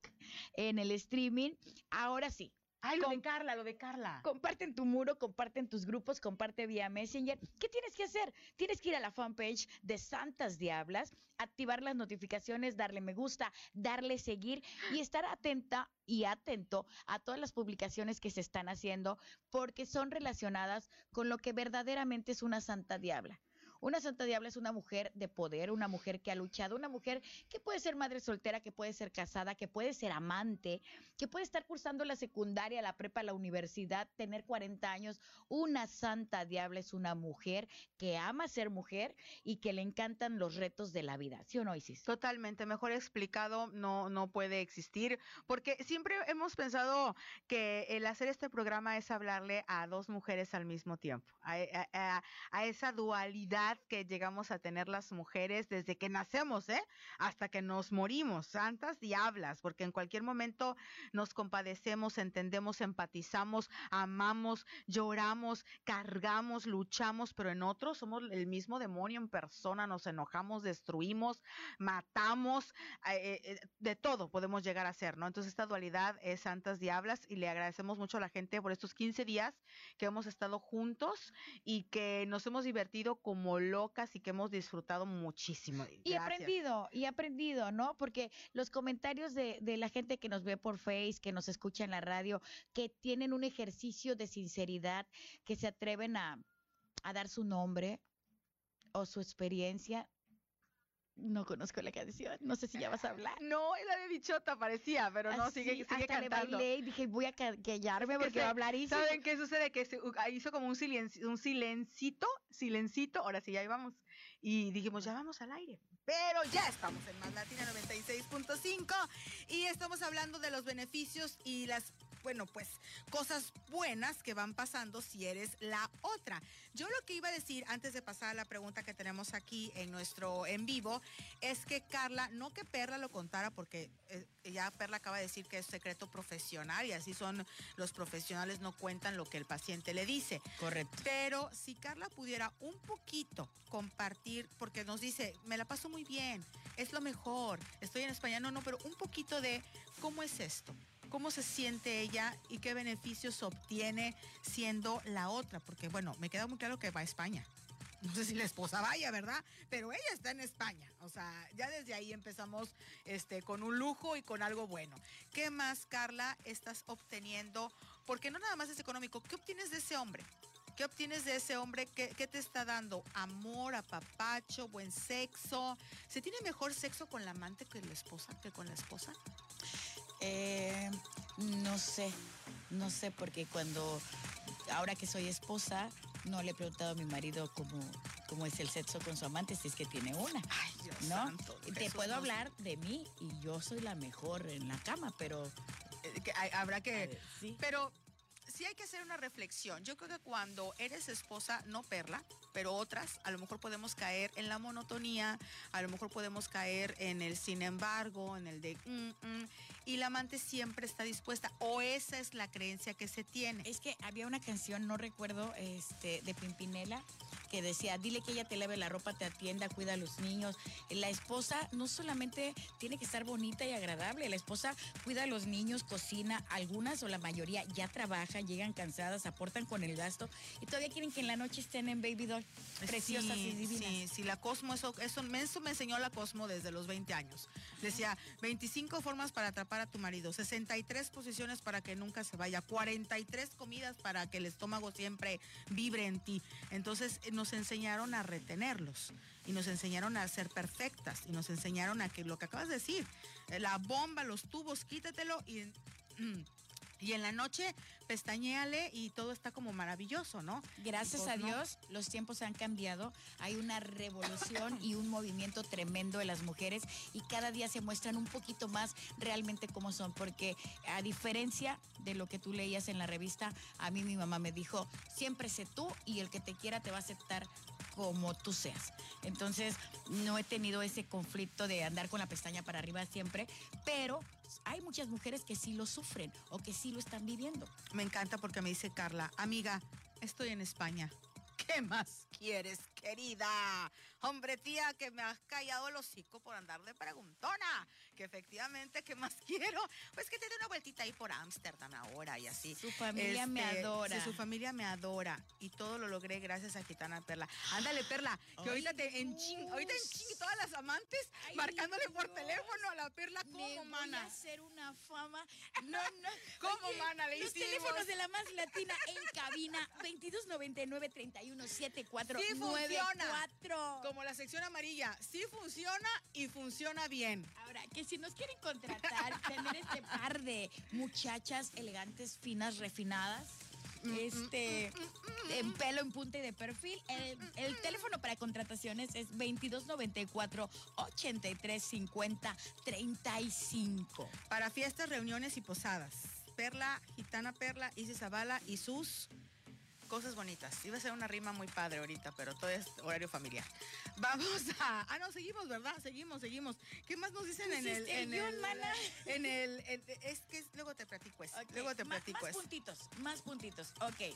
en el streaming. Ahora sí, Ay, lo de Carla, lo de Carla. comparten tu muro, comparten tus grupos, comparte vía Messenger. ¿Qué tienes que hacer? Tienes que ir a la fanpage de Santas Diablas, activar las notificaciones, darle me gusta, darle seguir y estar atenta y atento a todas las publicaciones que se están haciendo porque son relacionadas con lo que verdaderamente es una Santa Diabla. Una Santa Diabla es una mujer de poder, una mujer que ha luchado, una mujer que puede ser madre soltera, que puede ser casada, que puede ser amante, que puede estar cursando la secundaria, la prepa, la universidad, tener 40 años. Una Santa Diabla es una mujer que ama ser mujer y que le encantan los retos de la vida. ¿Sí o no, Isis? Totalmente, mejor explicado no, no puede existir, porque siempre hemos pensado que el hacer este programa es hablarle a dos mujeres al mismo tiempo, a, a- a- a esa dualidad que llegamos a tener las mujeres desde que nacemos, ¿eh? hasta que nos morimos, santas diablas, porque en cualquier momento nos compadecemos, entendemos, empatizamos, amamos, lloramos, cargamos, luchamos, pero en otros somos el mismo demonio en persona, nos enojamos, destruimos, matamos, eh, eh, de todo podemos llegar a ser, ¿no? Entonces esta dualidad es Santas Diablas y le agradecemos mucho a la gente por estos 15 días que hemos estado juntos y que nos hemos divertido como locas y que hemos disfrutado muchísimo. Y aprendido, y aprendido, ¿no? Porque los comentarios de, de la gente que nos ve por Face, que nos escucha en la radio, que tienen un ejercicio de sinceridad, que se atreven a, a dar su nombre o su experiencia. No conozco la canción, no sé si ya vas a hablar. No, es la de bichota parecía, pero no, Así, sigue, sigue hasta le cantando. bailé y dije, voy a ca- callarme porque se- va a hablar Isis. ¿Saben qué sucede? Que se, uh, hizo como un silencio, un silencito, silencito, ahora sí, ya íbamos. Y dijimos, ya vamos al aire. Pero ya estamos en Más Latina 96.5 y estamos hablando de los beneficios y las, bueno, pues cosas buenas que van pasando si eres la otra. Yo lo que iba a decir antes de pasar a la pregunta que tenemos aquí en nuestro en vivo es que Carla, no que Perla lo contara porque eh, ya Perla acaba de decir que es secreto profesional y así son los profesionales no cuentan lo que el paciente le dice. Correcto. Pero si Carla pudiera un poquito compartir, porque nos dice, me la paso muy bien, es lo mejor, estoy en España, no, no, pero un poquito de cómo es esto, cómo se siente ella y qué beneficios obtiene siendo la otra, porque bueno, me queda muy claro que va a España. No sé si la esposa vaya, ¿verdad? Pero ella está en España. O sea, ya desde ahí empezamos este, con un lujo y con algo bueno. ¿Qué más, Carla, estás obteniendo? Porque no nada más es económico. ¿Qué obtienes de ese hombre? ¿Qué obtienes de ese hombre? ¿Qué, te está dando? Amor, apapacho, buen sexo. ¿Se tiene mejor sexo con la amante que la esposa que con la esposa? Eh, no sé, no sé, porque cuando, ahora que soy esposa, no le he preguntado a mi marido cómo, cómo es el sexo con su amante, si es que tiene una. Ay, Dios ¿no? santo, Te Jesús puedo hablar de mí y yo soy la mejor en la cama, pero eh, que hay- habrá que... ver, sí. Pero sí hay que hacer una reflexión. Yo creo que cuando eres esposa, no perla, pero otras, a lo mejor podemos caer en la monotonía, a lo mejor podemos caer en el sin embargo, en el de mm, mm, y la amante siempre está dispuesta, o esa es la creencia que se tiene. Es que había una canción, no recuerdo, este, de Pimpinela, que decía, dile que ella te lave la ropa, te atienda, cuida a los niños. La esposa no solamente tiene que estar bonita y agradable, la esposa cuida a los niños, cocina, algunas o la mayoría ya trabajan, llegan cansadas, aportan con el gasto y todavía quieren que en la noche estén en baby doll, preciosas Sí, y divinas. Sí, sí, la Cosmo, eso, eso, me- eso me enseñó la Cosmo desde los 20 años. Decía, 25 formas para atrapar a tu marido, 63 posiciones para que nunca se vaya, 43 comidas para que el estómago siempre vibre en ti. Entonces eh, nos enseñaron a retenerlos y nos enseñaron a ser perfectas y nos enseñaron a que lo que acabas de decir, eh, la bomba, los tubos, quítatelo y... Y en la noche pestañéale y todo está como maravilloso, ¿no? Gracias Pues a no. Dios, los tiempos han cambiado. Hay una revolución y un movimiento tremendo de las mujeres y cada día se muestran un poquito más realmente cómo son. Porque a diferencia de lo que tú leías en la revista, a mí mi mamá me dijo, siempre sé tú y el que te quiera te va a aceptar como tú seas. Entonces, no he tenido ese conflicto de andar con la pestaña para arriba siempre, pero hay muchas mujeres que sí lo sufren o que sí lo están viviendo. Me encanta porque me dice Carla, amiga, estoy en España. ¿Qué más quieres, querida? Hombre, tía, que me has callado el hocico por andar de preguntona. Que efectivamente, ¿qué más quiero? Pues que te dé una vueltita ahí por Ámsterdam ahora y así. Su familia me Este, adora. Sí, su familia me adora. Y todo lo logré gracias a Gitana Perla. Ándale, Perla, que Ay, ahorita te en ching, ahorita en ching todas las amantes Ay, marcándole por teléfono a la Perla. Le ¿Cómo, voy mana? a hacer una fama. No, no. ¿Cómo, mana? Le Los hicimos. teléfonos de la más latina en cabina 2299 3174 Sí funciona. 94. Como la sección amarilla, sí funciona y funciona bien. Ahora, que si nos quieren contratar, tener este par de muchachas elegantes, finas, refinadas, Mm, este, en pelo, en punta y de perfil, el, el teléfono para contrataciones es 2294 8350 35. Para fiestas, reuniones y posadas. Perla, Gitana Perla, Isis Zavala y sus cosas bonitas. Iba a ser una rima muy padre ahorita, pero todo es horario familiar. Vamos a... Ah, no, seguimos, ¿verdad? Seguimos, seguimos. ¿Qué más nos dicen en el... En el en el... en- es que es- luego te platico eso. Luego te platico Más eso. puntitos, más puntitos. Ok.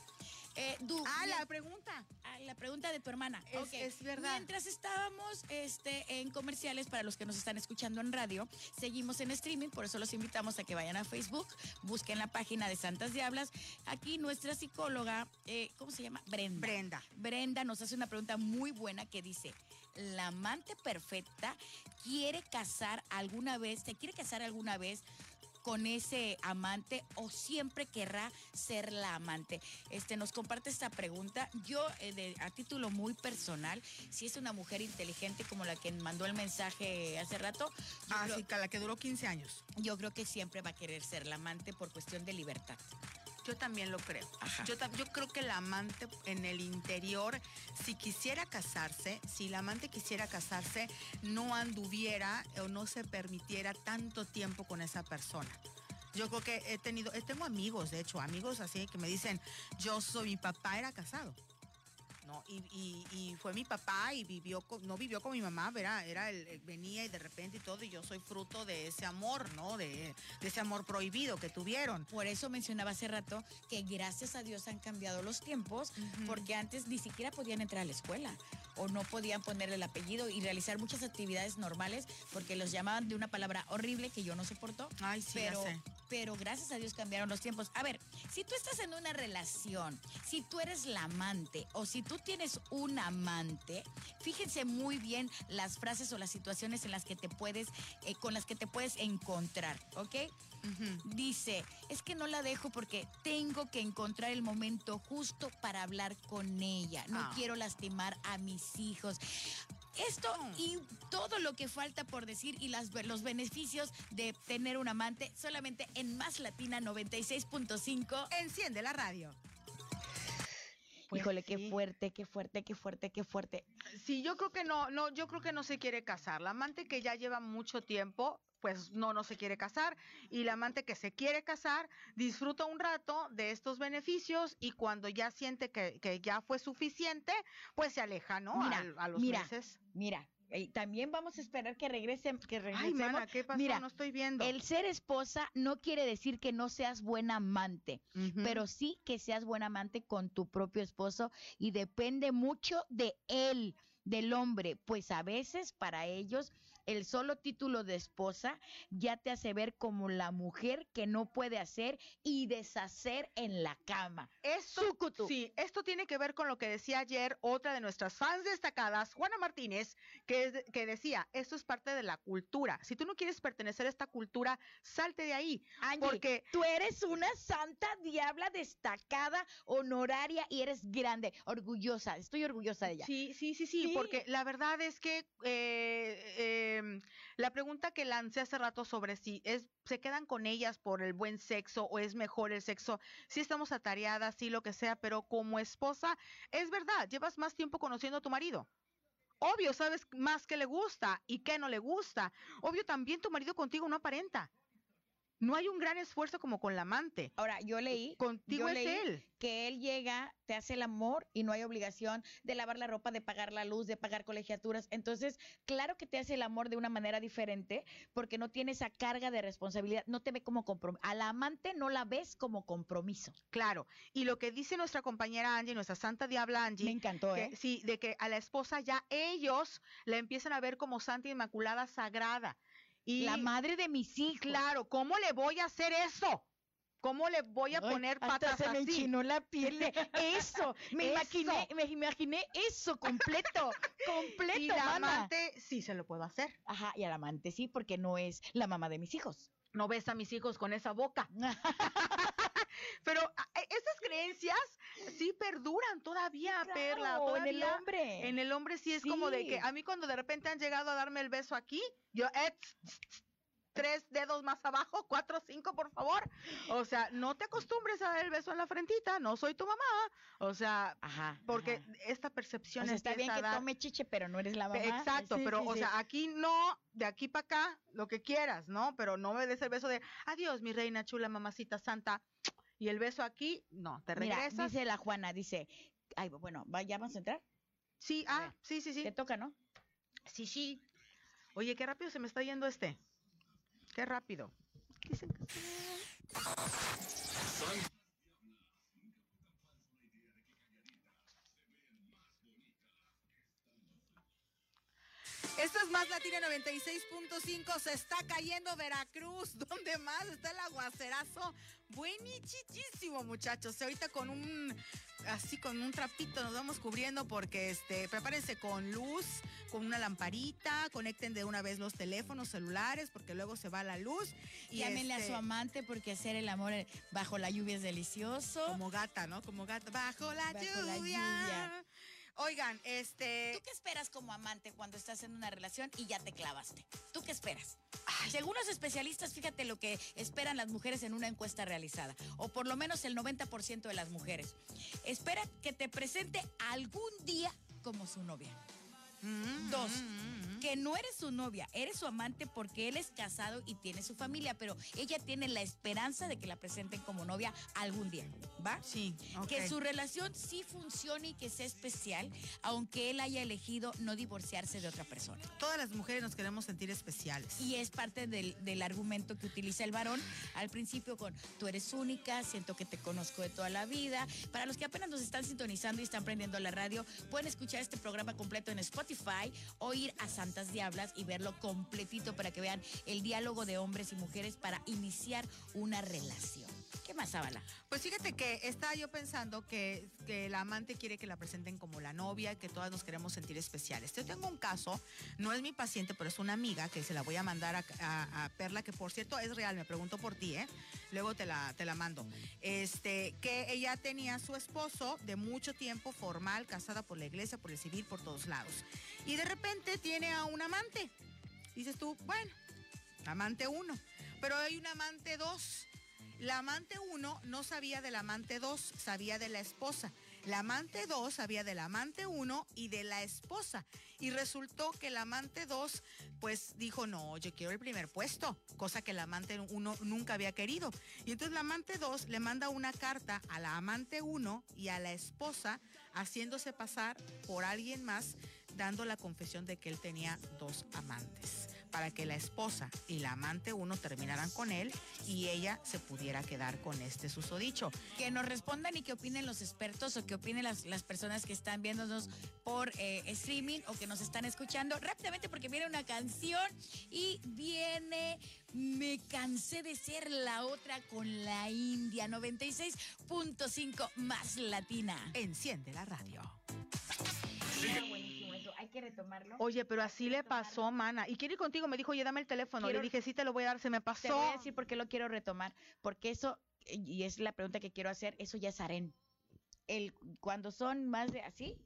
Eh, Du, Ah, la pregunta. Ah, la pregunta de tu hermana. Es verdad. Mientras estábamos este, en comerciales, para los que nos están escuchando en radio, seguimos en streaming, por eso los invitamos a que vayan a Facebook, busquen la página de Santas Diablas. Aquí nuestra psicóloga, eh, ¿cómo se llama? Brenda. Brenda. Brenda nos hace una pregunta muy buena que dice, ¿la amante perfecta quiere casar alguna vez, se quiere casar alguna vez con ese amante o siempre querrá ser la amante? Este nos comparte esta pregunta. Yo eh, de- a título muy personal, si es una mujer inteligente como la que mandó el mensaje hace rato, Ah, creo, sí, la que duró 15 años. yo creo que siempre va a querer ser la amante por cuestión de libertad. Yo también lo creo. Yo, yo creo que el amante en el interior, si quisiera casarse, si la amante quisiera casarse, no anduviera o no se permitiera tanto tiempo con esa persona. Yo creo que he tenido, eh, tengo amigos, de hecho, amigos así que me dicen, yo soy, mi papá era casado. No, y, y- y fue mi papá y vivió con- no vivió con mi mamá, era, era el, venía y de repente y todo, y yo soy fruto de ese amor, ¿no? De, de ese amor prohibido que tuvieron. Por eso mencionaba hace rato que gracias a Dios han cambiado los tiempos, porque antes ni siquiera podían entrar a la escuela o no podían ponerle el apellido y realizar muchas actividades normales porque los llamaban de una palabra horrible que yo no soporto. Ay, sí, ya pero, sé. pero gracias a Dios cambiaron los tiempos. A ver, si tú estás en una relación, si tú eres la amante o si tú tienes un amante, fíjense muy bien las frases o las situaciones en las que te puedes, eh, con las que te puedes encontrar, ¿ok? Dice, es que no la dejo porque tengo que encontrar el momento justo para hablar con ella. No Ah. quiero lastimar a mis hijos. Esto y todo lo que falta por decir y las, los beneficios de tener un amante solamente en Más Latina 96.5. Enciende la radio. Pues Híjole, qué fuerte, qué fuerte, qué fuerte, qué fuerte. Sí, yo creo que no, no, yo creo que no se quiere casar. La amante que ya lleva mucho tiempo, pues no, no se quiere casar. Y la amante que se quiere casar, disfruta un rato de estos beneficios y cuando ya siente que, que ya fue suficiente, pues se aleja, ¿no? Mira, a, los mira, meses. Mira, y también vamos a esperar que regrese, que Ay, mana, ¿qué pasó? Mira, no estoy viendo. El ser esposa no quiere decir que no seas buena amante, pero sí que seas buena amante con tu propio esposo y depende mucho de él, del hombre, pues a veces para ellos el solo título de esposa ya te hace ver como la mujer que no puede hacer y deshacer en la cama. Esto, Sucutu. sí, esto tiene que ver con lo que decía ayer otra de nuestras fans destacadas, Juana Martínez, que, es- que decía, esto es parte de la cultura. Si tú no quieres pertenecer a esta cultura, salte de ahí. Angie, Porque tú eres una santa diabla destacada, honoraria y eres grande, orgullosa. Estoy orgullosa de ella. Sí, sí, sí, sí, Sí. porque la verdad es que eh, em, la pregunta que lancé hace rato sobre si es se quedan con ellas por el buen sexo o es mejor el sexo, sí estamos atareadas, sí lo que sea, pero como esposa es verdad, llevas más tiempo conociendo a tu marido. Obvio, sabes más qué le gusta y qué no le gusta. Obvio, también tu marido contigo no aparenta. No hay un gran esfuerzo como con la amante. Ahora, yo leí Contigo yo es leí él. que él llega, te hace el amor y no hay obligación de lavar la ropa, de pagar la luz, de pagar colegiaturas. Entonces, claro que te hace el amor de una manera diferente porque no tiene esa carga de responsabilidad, no te ve como compromiso. A la amante no la ves como compromiso. Claro. Y lo que dice nuestra compañera Angie, nuestra santa diabla Angie, Me encantó, que- ¿eh? sí, de que a la esposa ya ellos la empiezan a ver como santa inmaculada sagrada. Y La madre de mis hijos. claro, ¿cómo le voy a hacer eso? ¿Cómo le voy a Ay, poner hasta patas se me enchinó la piel eso. Me Eso. imaginé, me imaginé eso completo, completo, Y la mana. amante sí se lo puedo hacer. Ajá, y al amante sí, porque no es la mamá de mis hijos. No ves a mis hijos con esa boca. Pero a- e- esas creencias sí perduran todavía, Perla. Claro, en el todavía hombre. En el hombre sí es como de que a mí cuando de repente han llegado a darme el beso aquí, yo, eh, tres dedos más abajo, cuatro, cinco, por favor. O sea, no te acostumbres a dar el beso en la frentita, no soy tu mamá. O sea, Ajá. porque ajá. esta O percepción sea, está bien que dar- tome chiche, pero no eres la mamá. Exacto, Sí, pero sí, o sí. sea, aquí no, de aquí para acá, lo que quieras, ¿no? Pero no me des el beso de adiós, mi reina chula, mamacita santa. Y el beso aquí, no, te Mira, regresas. dice la Juana, dice, ay, bueno, va- ¿ya vamos a entrar? sí, a ah, ver. sí, sí, sí. Te toca, ¿no? Sí, sí. Oye, qué rápido se me está yendo este. Qué rápido. Dicen que- Esto es más Latina 96.5. Se está cayendo Veracruz. ¿Dónde más está el aguacerazo? Buenísimo, muchachos. Ahorita con un así con un trapito nos vamos cubriendo porque este prepárense con luz, con una lamparita, conecten de una vez los teléfonos celulares porque luego se va la luz y Llámenle a este, su amante porque hacer el amor bajo la lluvia es delicioso. como gata, ¿no? Como gata bajo la, Bajo la lluvia. Oigan, este ¿Tú qué esperas como amante cuando estás en una relación y ya te clavaste? ¿Tú qué esperas? Según los especialistas, fíjate lo que esperan las mujeres en una encuesta realizada, o por lo menos el 90% de las mujeres. Esperan que te presente algún día como su novia. Mm, Dos, mm, mm. que no eres su novia, eres su amante porque él es casado y tiene su familia, pero ella tiene la esperanza de que la presenten como novia algún día, ¿va? Sí, Que su relación sí funcione y que sea especial, aunque él haya elegido no divorciarse de otra persona. Todas las mujeres nos queremos sentir especiales. Y es parte del, del argumento que utiliza el varón al principio con tú eres única, siento que te conozco de toda la vida. Para los que apenas nos están sintonizando y están prendiendo la radio, pueden escuchar este programa completo en Spotify o ir a Santas Diablas y verlo completito para que vean el diálogo de hombres y mujeres para iniciar una relación. ¿Qué más, Zabala? Pues fíjate que estaba yo pensando que, que la amante quiere que la presenten como la novia, que todas nos queremos sentir especiales. Yo tengo un caso, no es mi paciente, pero es una amiga que se la voy a mandar a, Perla, que por cierto es real, me pregunto por ti, ¿eh? Luego te la, te la mando. Este, que ella tenía su esposo de mucho tiempo, formal, casada por la iglesia, por el civil, por todos lados. Y de repente tiene a un amante. Dices tú, bueno, amante uno. Pero hay un amante dos. La amante uno no sabía del amante dos, sabía de la esposa. La amante dos sabía del amante uno y de la esposa. Y resultó que el amante dos, pues dijo, no, yo quiero el primer puesto, cosa que el amante uno nunca había querido. Y entonces la amante dos le manda una carta a la amante uno y a la esposa haciéndose pasar por alguien más, dando la confesión de que él tenía dos amantes para que la esposa y la amante uno terminaran con él y ella se pudiera quedar con este susodicho. Que nos respondan y que opinen los expertos o que opinen las, las personas que están viéndonos por eh, streaming o que nos están escuchando rápidamente porque viene una canción y viene Me cansé de ser la otra con la India 96.5 más latina. Enciende la radio. Eso, hay que retomarlo. Oye, pero así le pasó, mana. Y quiere ir contigo, me dijo, oye, dame el teléfono. Quiero- Le dije, sí, te lo voy a dar, se me pasó. Te voy a decir por qué lo quiero retomar. Porque eso, y es la pregunta que quiero hacer, eso ya es harén. El, cuando son más de así,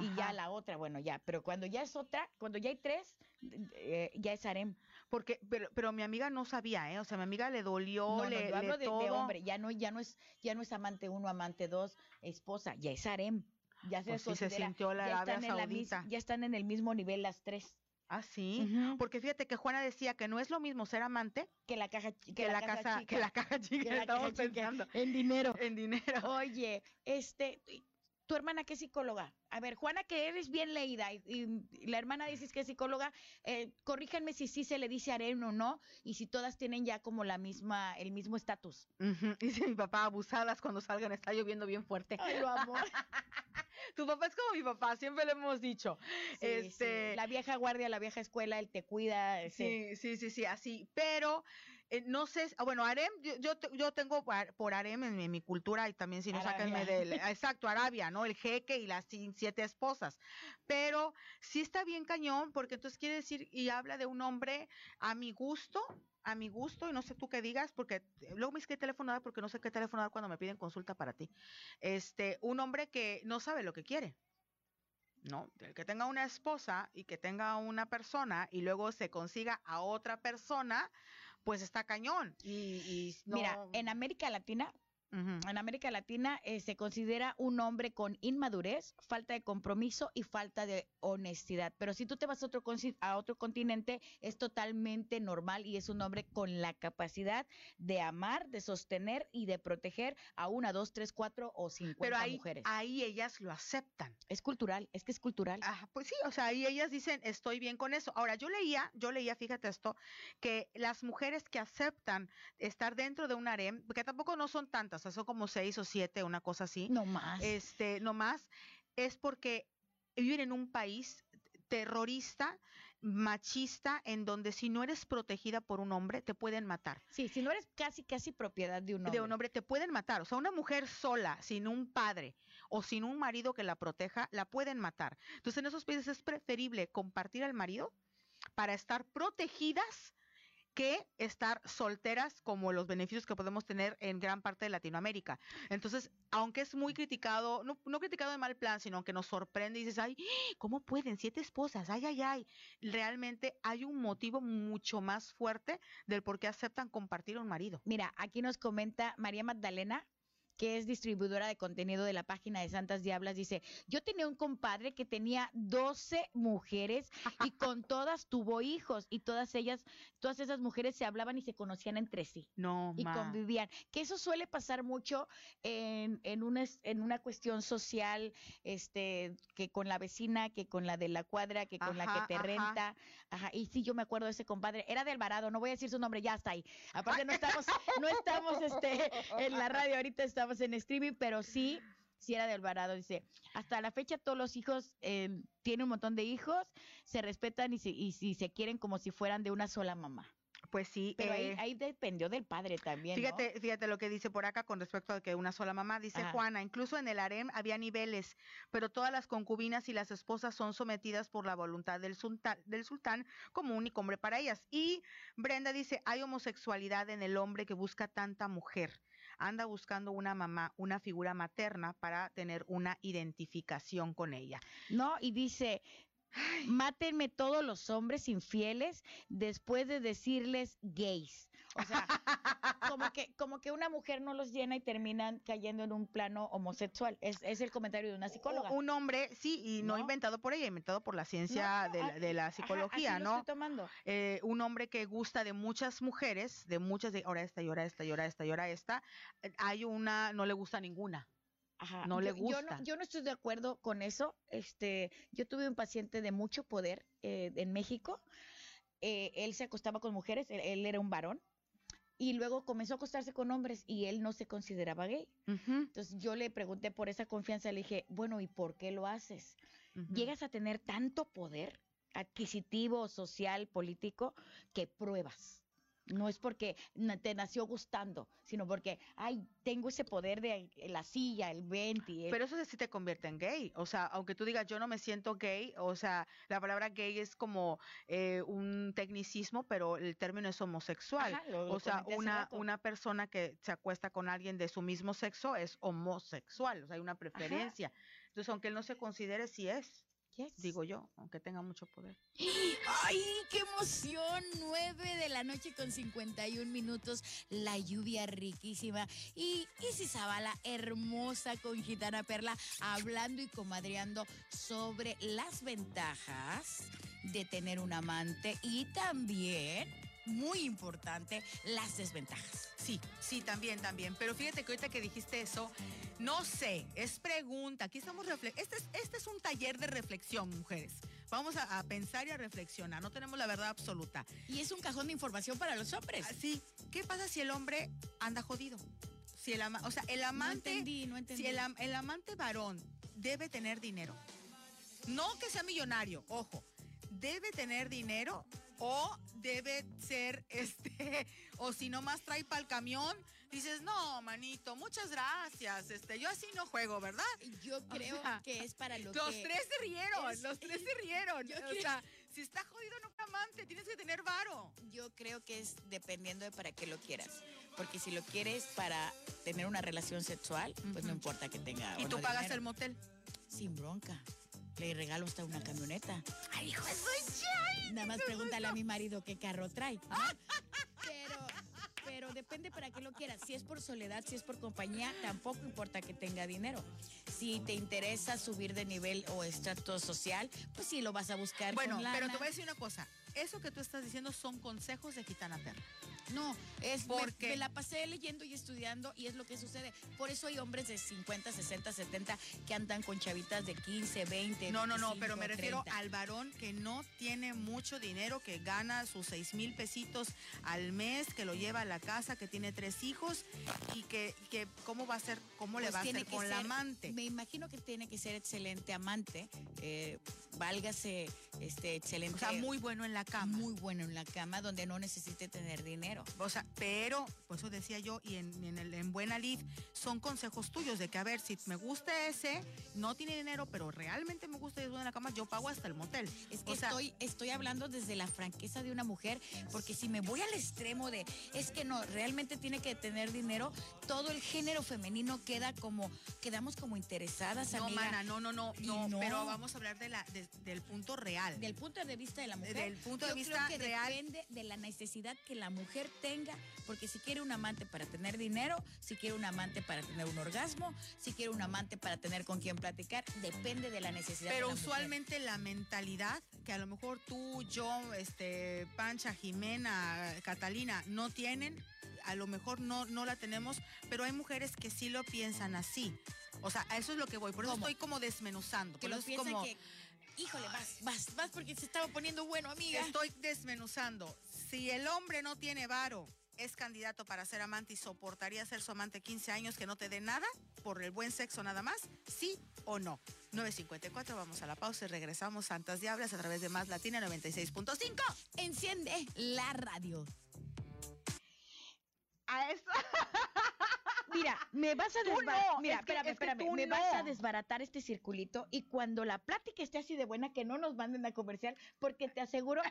y ya la otra, bueno, ya. Pero cuando ya es otra, cuando ya hay tres, eh, ya es harem. Porque, pero, pero mi amiga no sabía, ¿eh? O sea, mi amiga le dolió, No, no, le, yo hablo le de, de hombre, ya no, ya no es, ya no es amante uno, amante dos, esposa, ya es harem. Ya se Pues sí se sintió la ya Arabia están en la Saudita. ya están en el mismo nivel las tres. Ah, sí. Porque fíjate que Juana decía que no es lo mismo ser amante Que la caja, chi- que, la, casa, chica, que la caja chica. que la estamos caja chica, pensando en dinero. en dinero. Oye, este, tu hermana que es psicóloga. A ver, Juana, que eres bien leída y, y la hermana dices que es psicóloga, eh, corríjanme si sí se le dice harem o no y si todas tienen ya como la misma, el mismo estatus. Dice mi papá, abusadas cuando salgan, está lloviendo bien fuerte. Ay, lo amo. Tu papá es como mi papá, siempre lo hemos dicho. Sí, Este- sí. La vieja guardia, la vieja escuela, él te cuida. Sí, sí, sí, sí, así. Pero eh, no sé, ah, bueno, harem, yo, yo, yo tengo por harem en, mi- en mi cultura y también si no sáquenme del, exacto, Arabia, ¿no? El jeque y las siete esposas. Pero sí está bien cañón porque entonces quiere decir y habla de un hombre a mi gusto, a mi gusto, y no sé tú qué digas, porque eh, luego me dice qué teléfono dar porque no sé qué teléfono dar cuando me piden consulta para ti. Este, un hombre que no sabe lo que quiere. ¿no? El que tenga una esposa y que tenga una persona y luego se consiga a otra persona, pues está cañón. Y, y no- Mira, en América Latina, Ujú. en América Latina eh, se considera un hombre con inmadurez, falta de compromiso y falta de honestidad. Pero si tú te vas a otro, a otro continente, es totalmente normal y es un hombre con la capacidad de amar, de sostener y de proteger a una, dos, tres, cuatro o cincuenta Pero ahí, mujeres. ahí ellas lo aceptan. Es cultural, es que es cultural. Ah, pues sí, o sea, ahí ellas dicen, estoy bien con eso. Ahora, yo leía, yo leía, fíjate esto, que las mujeres que aceptan estar dentro de un harem, porque tampoco no son tantas, sea, son como seis o siete, una cosa así. No más. este, no más, es porque viven en un país terrorista, machista, en donde si no eres protegida por un hombre, te pueden matar. sí, si no eres casi, casi propiedad de un hombre. De un hombre te pueden matar. O sea, una mujer sola, sin un padre o sin un marido que la proteja, la pueden matar. Entonces, en esos países es preferible compartir al marido para estar protegidas que estar solteras como los beneficios que podemos tener en gran parte de Latinoamérica. Entonces, aunque es muy criticado, no, criticado de mal plan, sino que nos sorprende y dices, ay, ¿cómo pueden? Siete esposas, ay, ay, ay. Realmente hay un motivo mucho más fuerte del por qué aceptan compartir un marido. Mira, aquí nos comenta María Magdalena que es distribuidora de contenido de la página de Santas Diablas, dice, yo tenía un compadre que tenía 12 mujeres y con todas tuvo hijos y todas ellas, todas esas mujeres se hablaban y se conocían entre sí No, y ma. convivían. Que eso suele pasar mucho en, en, una, en una cuestión social, este, que con la vecina, que con la de la cuadra, que con la que te ajá. renta. Ajá, y sí, yo me acuerdo de ese compadre. Era de Alvarado, no voy a decir su nombre, ya está ahí. Aparte no estamos, no estamos este, en la radio, ahorita estamos en streaming, pero sí, sí era de Alvarado. Dice, hasta la fecha todos los hijos, eh, tiene un montón de hijos, se respetan y se, y, y se quieren como si fueran de una sola mamá. Pues sí. Pero ahí, eh, ahí dependió del padre también. ¿no? Fíjate, fíjate lo que dice por acá con respecto a que una sola mamá. Dice Ajá. Juana, incluso en el harem había niveles, pero todas las concubinas y las esposas son sometidas por la voluntad del sultán, del sultán como único hombre para ellas. Y Brenda dice, hay homosexualidad en el hombre que busca tanta mujer. Anda buscando una mamá, una figura materna para tener una identificación con ella. No, y dice, mátenme todos los hombres infieles después de decirles gays. O sea, como que, como que una mujer no los llena y terminan cayendo en un plano homosexual. Es, es el comentario de una psicóloga. Un hombre, sí, y no, ¿No? inventado por ella, inventado por la ciencia No, de, la, ah, de la Ajá, psicología, así lo ¿no? estoy tomando. eh, un hombre que gusta de muchas mujeres, de muchas, de ahora esta y ahora esta y ahora esta y ahora esta, hay una, no le gusta ninguna. Ajá. no le Yo- Yo no, yo no estoy de acuerdo con eso. Este, yo tuve un paciente de mucho poder eh, en México. Eh, él se acostaba con mujeres, él, él era un varón. Y luego comenzó a acostarse con hombres y él no se consideraba gay. Entonces yo le pregunté por esa confianza, le dije, bueno, ¿y por qué lo haces? Llegas a tener tanto poder adquisitivo, social, político, que pruebas. No es porque te nació gustando, sino porque, ay, tengo ese poder de la silla, el 20. el- Pero eso sí te convierte en gay. O sea, aunque tú digas yo no me siento gay, o sea, la palabra gay es como eh, un tecnicismo, pero el término es homosexual. Ajá, lo- lo o sea, una, una persona que se acuesta con alguien de su mismo sexo es homosexual, o sea, hay una preferencia. Entonces, aunque él no se considere, sí es, Yes. digo yo, aunque tenga mucho poder. ¡Ay, qué emoción! 9 de la noche con 51 minutos, la lluvia riquísima. Y Isis Zavala, hermosa con Gitana Perla, hablando y comadreando sobre las ventajas de tener un amante y también, muy importante, las desventajas. Sí, sí, también, también. Pero fíjate que ahorita que dijiste eso, no sé, es pregunta. Aquí estamos este es, este es un taller de reflexión, mujeres. Vamos a, a pensar y a reflexionar. No tenemos la verdad absoluta. Y es un cajón de información para los hombres. Así, ¿qué pasa si el hombre anda jodido? Si el ama- o sea, el No amante, entendí, no entendí. si el amante varón debe tener dinero. No que sea millonario, ojo. Debe tener dinero o debe ser este o si no más trae para el camión, dices, "No, manito, muchas gracias. Este, yo así no juego, ¿verdad?" Yo creo sea, que es para lo Los que... tres se rieron, es- los tres se rieron. Yo o creo- sea, si está jodido no amante, tienes que tener varo. Yo creo que es dependiendo de para qué lo quieras. Porque si lo quieres para tener una relación sexual, pues no importa que tenga. Y tú no pagas dinero. el motel. Sin bronca. Le regalo hasta una camioneta. Ay, hijo de su- Nada más pregúntale a mi marido qué carro trae. ¿no? Pero, pero depende para qué lo quieras. Si es por soledad, si es por compañía, tampoco importa que tenga dinero. Si te interesa subir de nivel o estrato social, pues sí lo vas a buscar. Bueno, con pero te voy a decir una cosa. Eso que tú estás diciendo son consejos de gitana perra. No, es me- Porque- me, la pasé leyendo y estudiando y es lo que sucede. Por eso hay hombres de 50, 60, 70 que andan con chavitas de 15, 20. No, no, no, 25, pero me refiero 30. al varón que no tiene mucho dinero, que gana sus seis mil pesitos al mes, que lo lleva a la casa, que tiene tres hijos y que, que cómo va a ser, cómo le Pues va a hacer con la ser- amante. Me imagino que tiene que ser excelente amante, eh, válgase este excelente. O sea, muy bueno en la cama. muy bueno en la cama donde no necesite tener dinero. O sea, pero, por eso decía yo, y en, en, el- en Buena Lid, son consejos tuyos de que, a ver, si me gusta ese, no tiene dinero, pero realmente me gusta y es bueno en la cama, yo pago hasta el motel. Es que O sea, estoy, estoy hablando desde la franqueza de una mujer, porque si me voy al extremo de, es que no, realmente tiene que tener dinero, todo el género femenino queda como, quedamos como interesadas, No, amiga. mana, no, no, no, no, no. pero vamos a hablar de la, de- del punto real. Del punto de vista de la mujer. Del punto de yo vista creo que real. depende de la necesidad que la mujer tenga, porque si quiere un amante para tener dinero, si quiere un amante para tener un orgasmo, si quiere un amante para tener con quien platicar, depende de la necesidad. Pero de la mujer. usualmente la mentalidad que a lo mejor tú, yo, este, Pancha, Jimena, Catalina no tienen, a lo mejor no, no la tenemos, pero hay mujeres que sí lo piensan así. O sea, a eso es lo que voy. Por eso ¿Cómo? estoy como desmenuzando. que Por lo eso es como que, híjole, vas, vas, vas porque se estaba poniendo bueno, amiga. estoy desmenuzando. Si el hombre no tiene varo, es candidato para ser amante y soportaría ser su amante 15 años que no te dé nada por el buen sexo nada más, sí o no. 954, vamos a la pausa y regresamos Santas Diablas a través de Más Latina 96.5. Enciende la radio. a eso. Mira, me vas a desbaratar. no, Mira, es que- espérame, es que espérame. tú Me vas a desbaratar este circulito y cuando la plática esté así de buena, que no nos manden a comercial, porque te aseguro,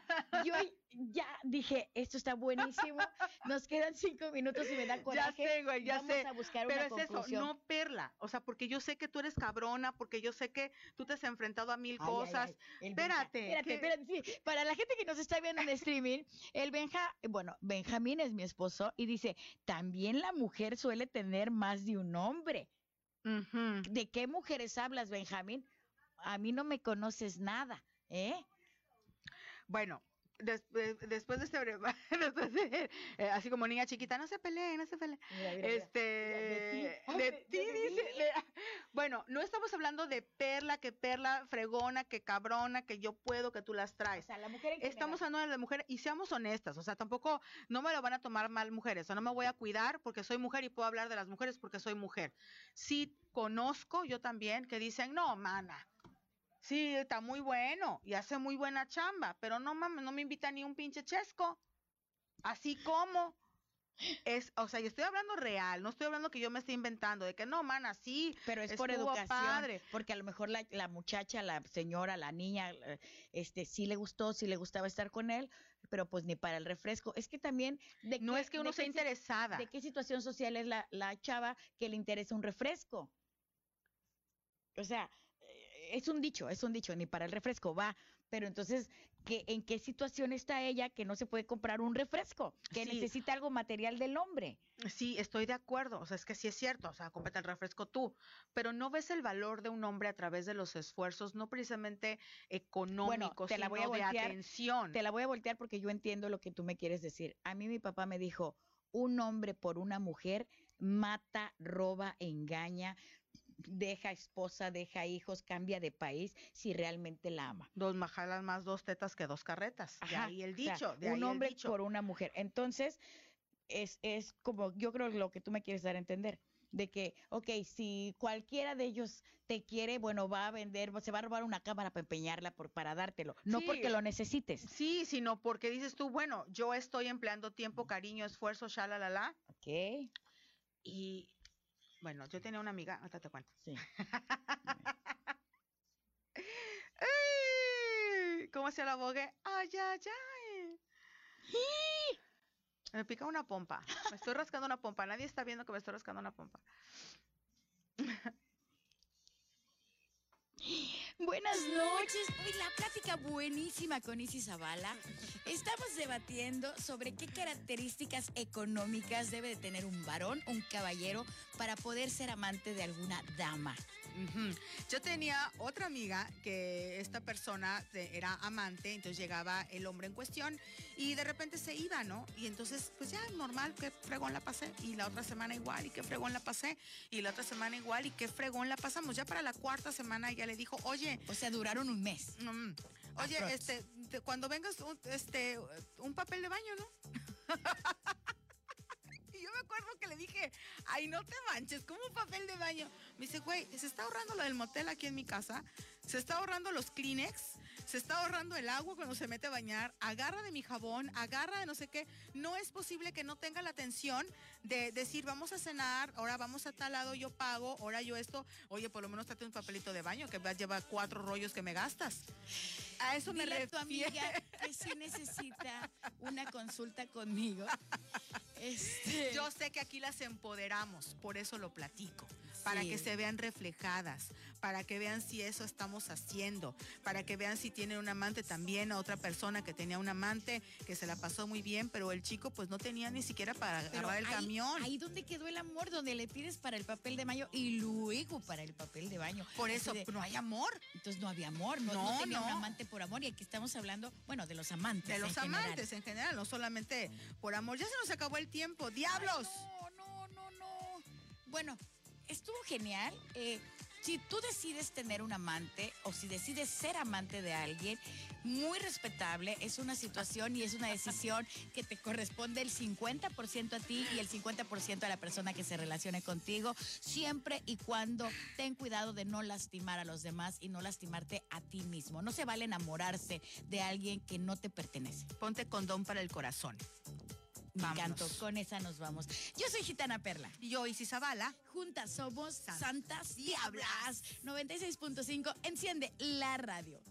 yo ya dije, esto está buenísimo. Nos quedan cinco minutos y me da Ya coraje. sé, güey, ya Vamos sé. a buscar Pero una es eso, conclusión. no perla. O sea, porque yo sé que tú eres cabrona, porque yo sé que tú te has enfrentado a mil Ay, cosas. ay, Benja. Espérate, Espérate, que- espérate. sí. Para la gente que nos está viendo en streaming, el Benja, bueno, Benjamín es mi esposo y dice, también la mujer suele tener más de un hombre. ¿De qué mujeres hablas, Benjamín? A mí no me conoces nada, ¿eh? Bueno, des- de- después de este después de, eh, así como niña chiquita, no se peleen, no se peleen. Este, de ti. De- dice, de- bueno, no estamos hablando de perla, que perla fregona, que cabrona, que yo puedo, que tú las O traes. sea, la mujer en Estamos hablando de la mujer y seamos honestas, o sea, tampoco no me lo van a tomar mal mujeres, o sea, no me voy a cuidar porque soy mujer y puedo hablar de las mujeres porque soy mujer. Sí conozco yo también que dicen, no, mana, sí, está muy bueno y hace muy buena chamba, pero no mames, no me invita ni un pinche chesco. Así como es, o sea, y estoy hablando real, no estoy hablando que yo me esté inventando, de que no, mana, sí, Pero es por educación, padre. porque a lo mejor la, la muchacha, la señora, la niña, eh, este, sí le gustó, sí le gustaba estar con él, pero pues ni para el refresco. Es que también, de no qué- es que uno sea interesada. ¿De qué situación social es la, la chava que le interesa un refresco? O sea, es un dicho, es un dicho, ni para el refresco va. Pero entonces, ¿qué, ¿en qué situación está ella que no se puede comprar un refresco? Que Sí. necesita algo material del hombre. Sí, estoy de acuerdo, o sea, es que sí es cierto, o sea, cómprate el refresco tú, pero no ves el valor de un hombre a través de los esfuerzos, no precisamente económicos, te la voy a sino de voltear, atención. Te la voy a voltear porque yo entiendo lo que tú me quieres decir. A mí mi papá me dijo, un hombre por una mujer mata, roba, engaña, deja esposa, deja hijos, cambia de país si realmente la ama. Dos majalas más dos tetas que dos carretas. de Ajá, ahí el o sea, dicho, de un el hombre dicho. por una mujer. Entonces, es, es como, yo creo lo que tú me quieres dar a entender, de que, ok, si cualquiera de ellos te quiere, bueno, va a vender, se va a robar una cámara para empeñarla, por, para dártelo, no Sí. porque lo necesites. Sí, sino porque dices tú, bueno, yo estoy empleando tiempo, cariño, esfuerzo, shalalala, Ok, y bueno, yo tenía una amiga, ahorita te cuento. sí. ¿Cómo se la abogue? ¡Ay, ay, ay! Me pica una pompa. Me estoy rascando una pompa. Nadie está viendo que me estoy rascando una pompa. Buenas noches. Hoy la plática buenísima con Isis Zavala. Estamos debatiendo sobre qué características económicas debe de tener un varón, un caballero, para poder ser amante de alguna dama. Ujú. Yo tenía otra amiga que esta persona era amante, entonces llegaba el hombre en cuestión y de repente se iba, ¿no? Y entonces, pues ya, normal, que fregón la pasé. Y la otra semana igual, y qué fregón la pasé. Y la otra semana igual, y qué fregón la pasamos. Ya para la cuarta semana ella le dijo, oye, O sea, duraron un mes. mm, oye, Aprox. este, de- cuando vengas, un, este, un papel de baño, ¿no? Y yo me acuerdo que le dije, ay, no te manches, como un papel de baño. Me dice, güey, se está ahorrando lo del motel aquí en mi casa, se está ahorrando los Kleenex, se está ahorrando el agua cuando se mete a bañar, agarra de mi jabón, agarra de no sé qué. No es posible que no tenga la atención de decir, vamos a cenar, ahora vamos a tal lado, yo pago, ahora yo esto. Oye, por lo menos trate un papelito de baño que vas lleva cuatro rollos que me gastas. A eso me Dile a tu refiero. amiga que sí necesita una consulta conmigo. Este, Yo sé que aquí las empoderamos, por eso lo platico, para que se vean reflejadas, para que vean si eso estamos haciendo, para que vean si tienen un amante también a otra persona que tenía un amante que se la pasó muy bien, pero el chico pues no tenía ni siquiera para Pero agarrar el ahí- camión. Ahí donde quedó el amor, donde le pides para el papel de baño y luego para el papel de baño. por eso de- no hay amor entonces no había amor, no, no No, tenía un amante por amor. Y aquí estamos hablando, bueno, de los amantes. de los en general. amantes en general, no solamente por amor. Ya se nos acabó el tiempo, diablos. Ay, no, no, no, no. Bueno, estuvo genial. Eh, si tú decides tener un amante o si decides ser amante de alguien, muy respetable, es una situación y es una decisión que te corresponde el 50% a ti y el 50% a la persona que se relacione contigo, siempre y cuando ten cuidado de no lastimar a los demás y no lastimarte a ti mismo. No se vale enamorarse de alguien que no te pertenece. Ponte condón para el corazón. Me encantó. Con esa nos vamos. Yo soy Gitana Perla. Y yo, Isis Zavala. Juntas somos Santas Diablas. 96.5. Enciende la radio.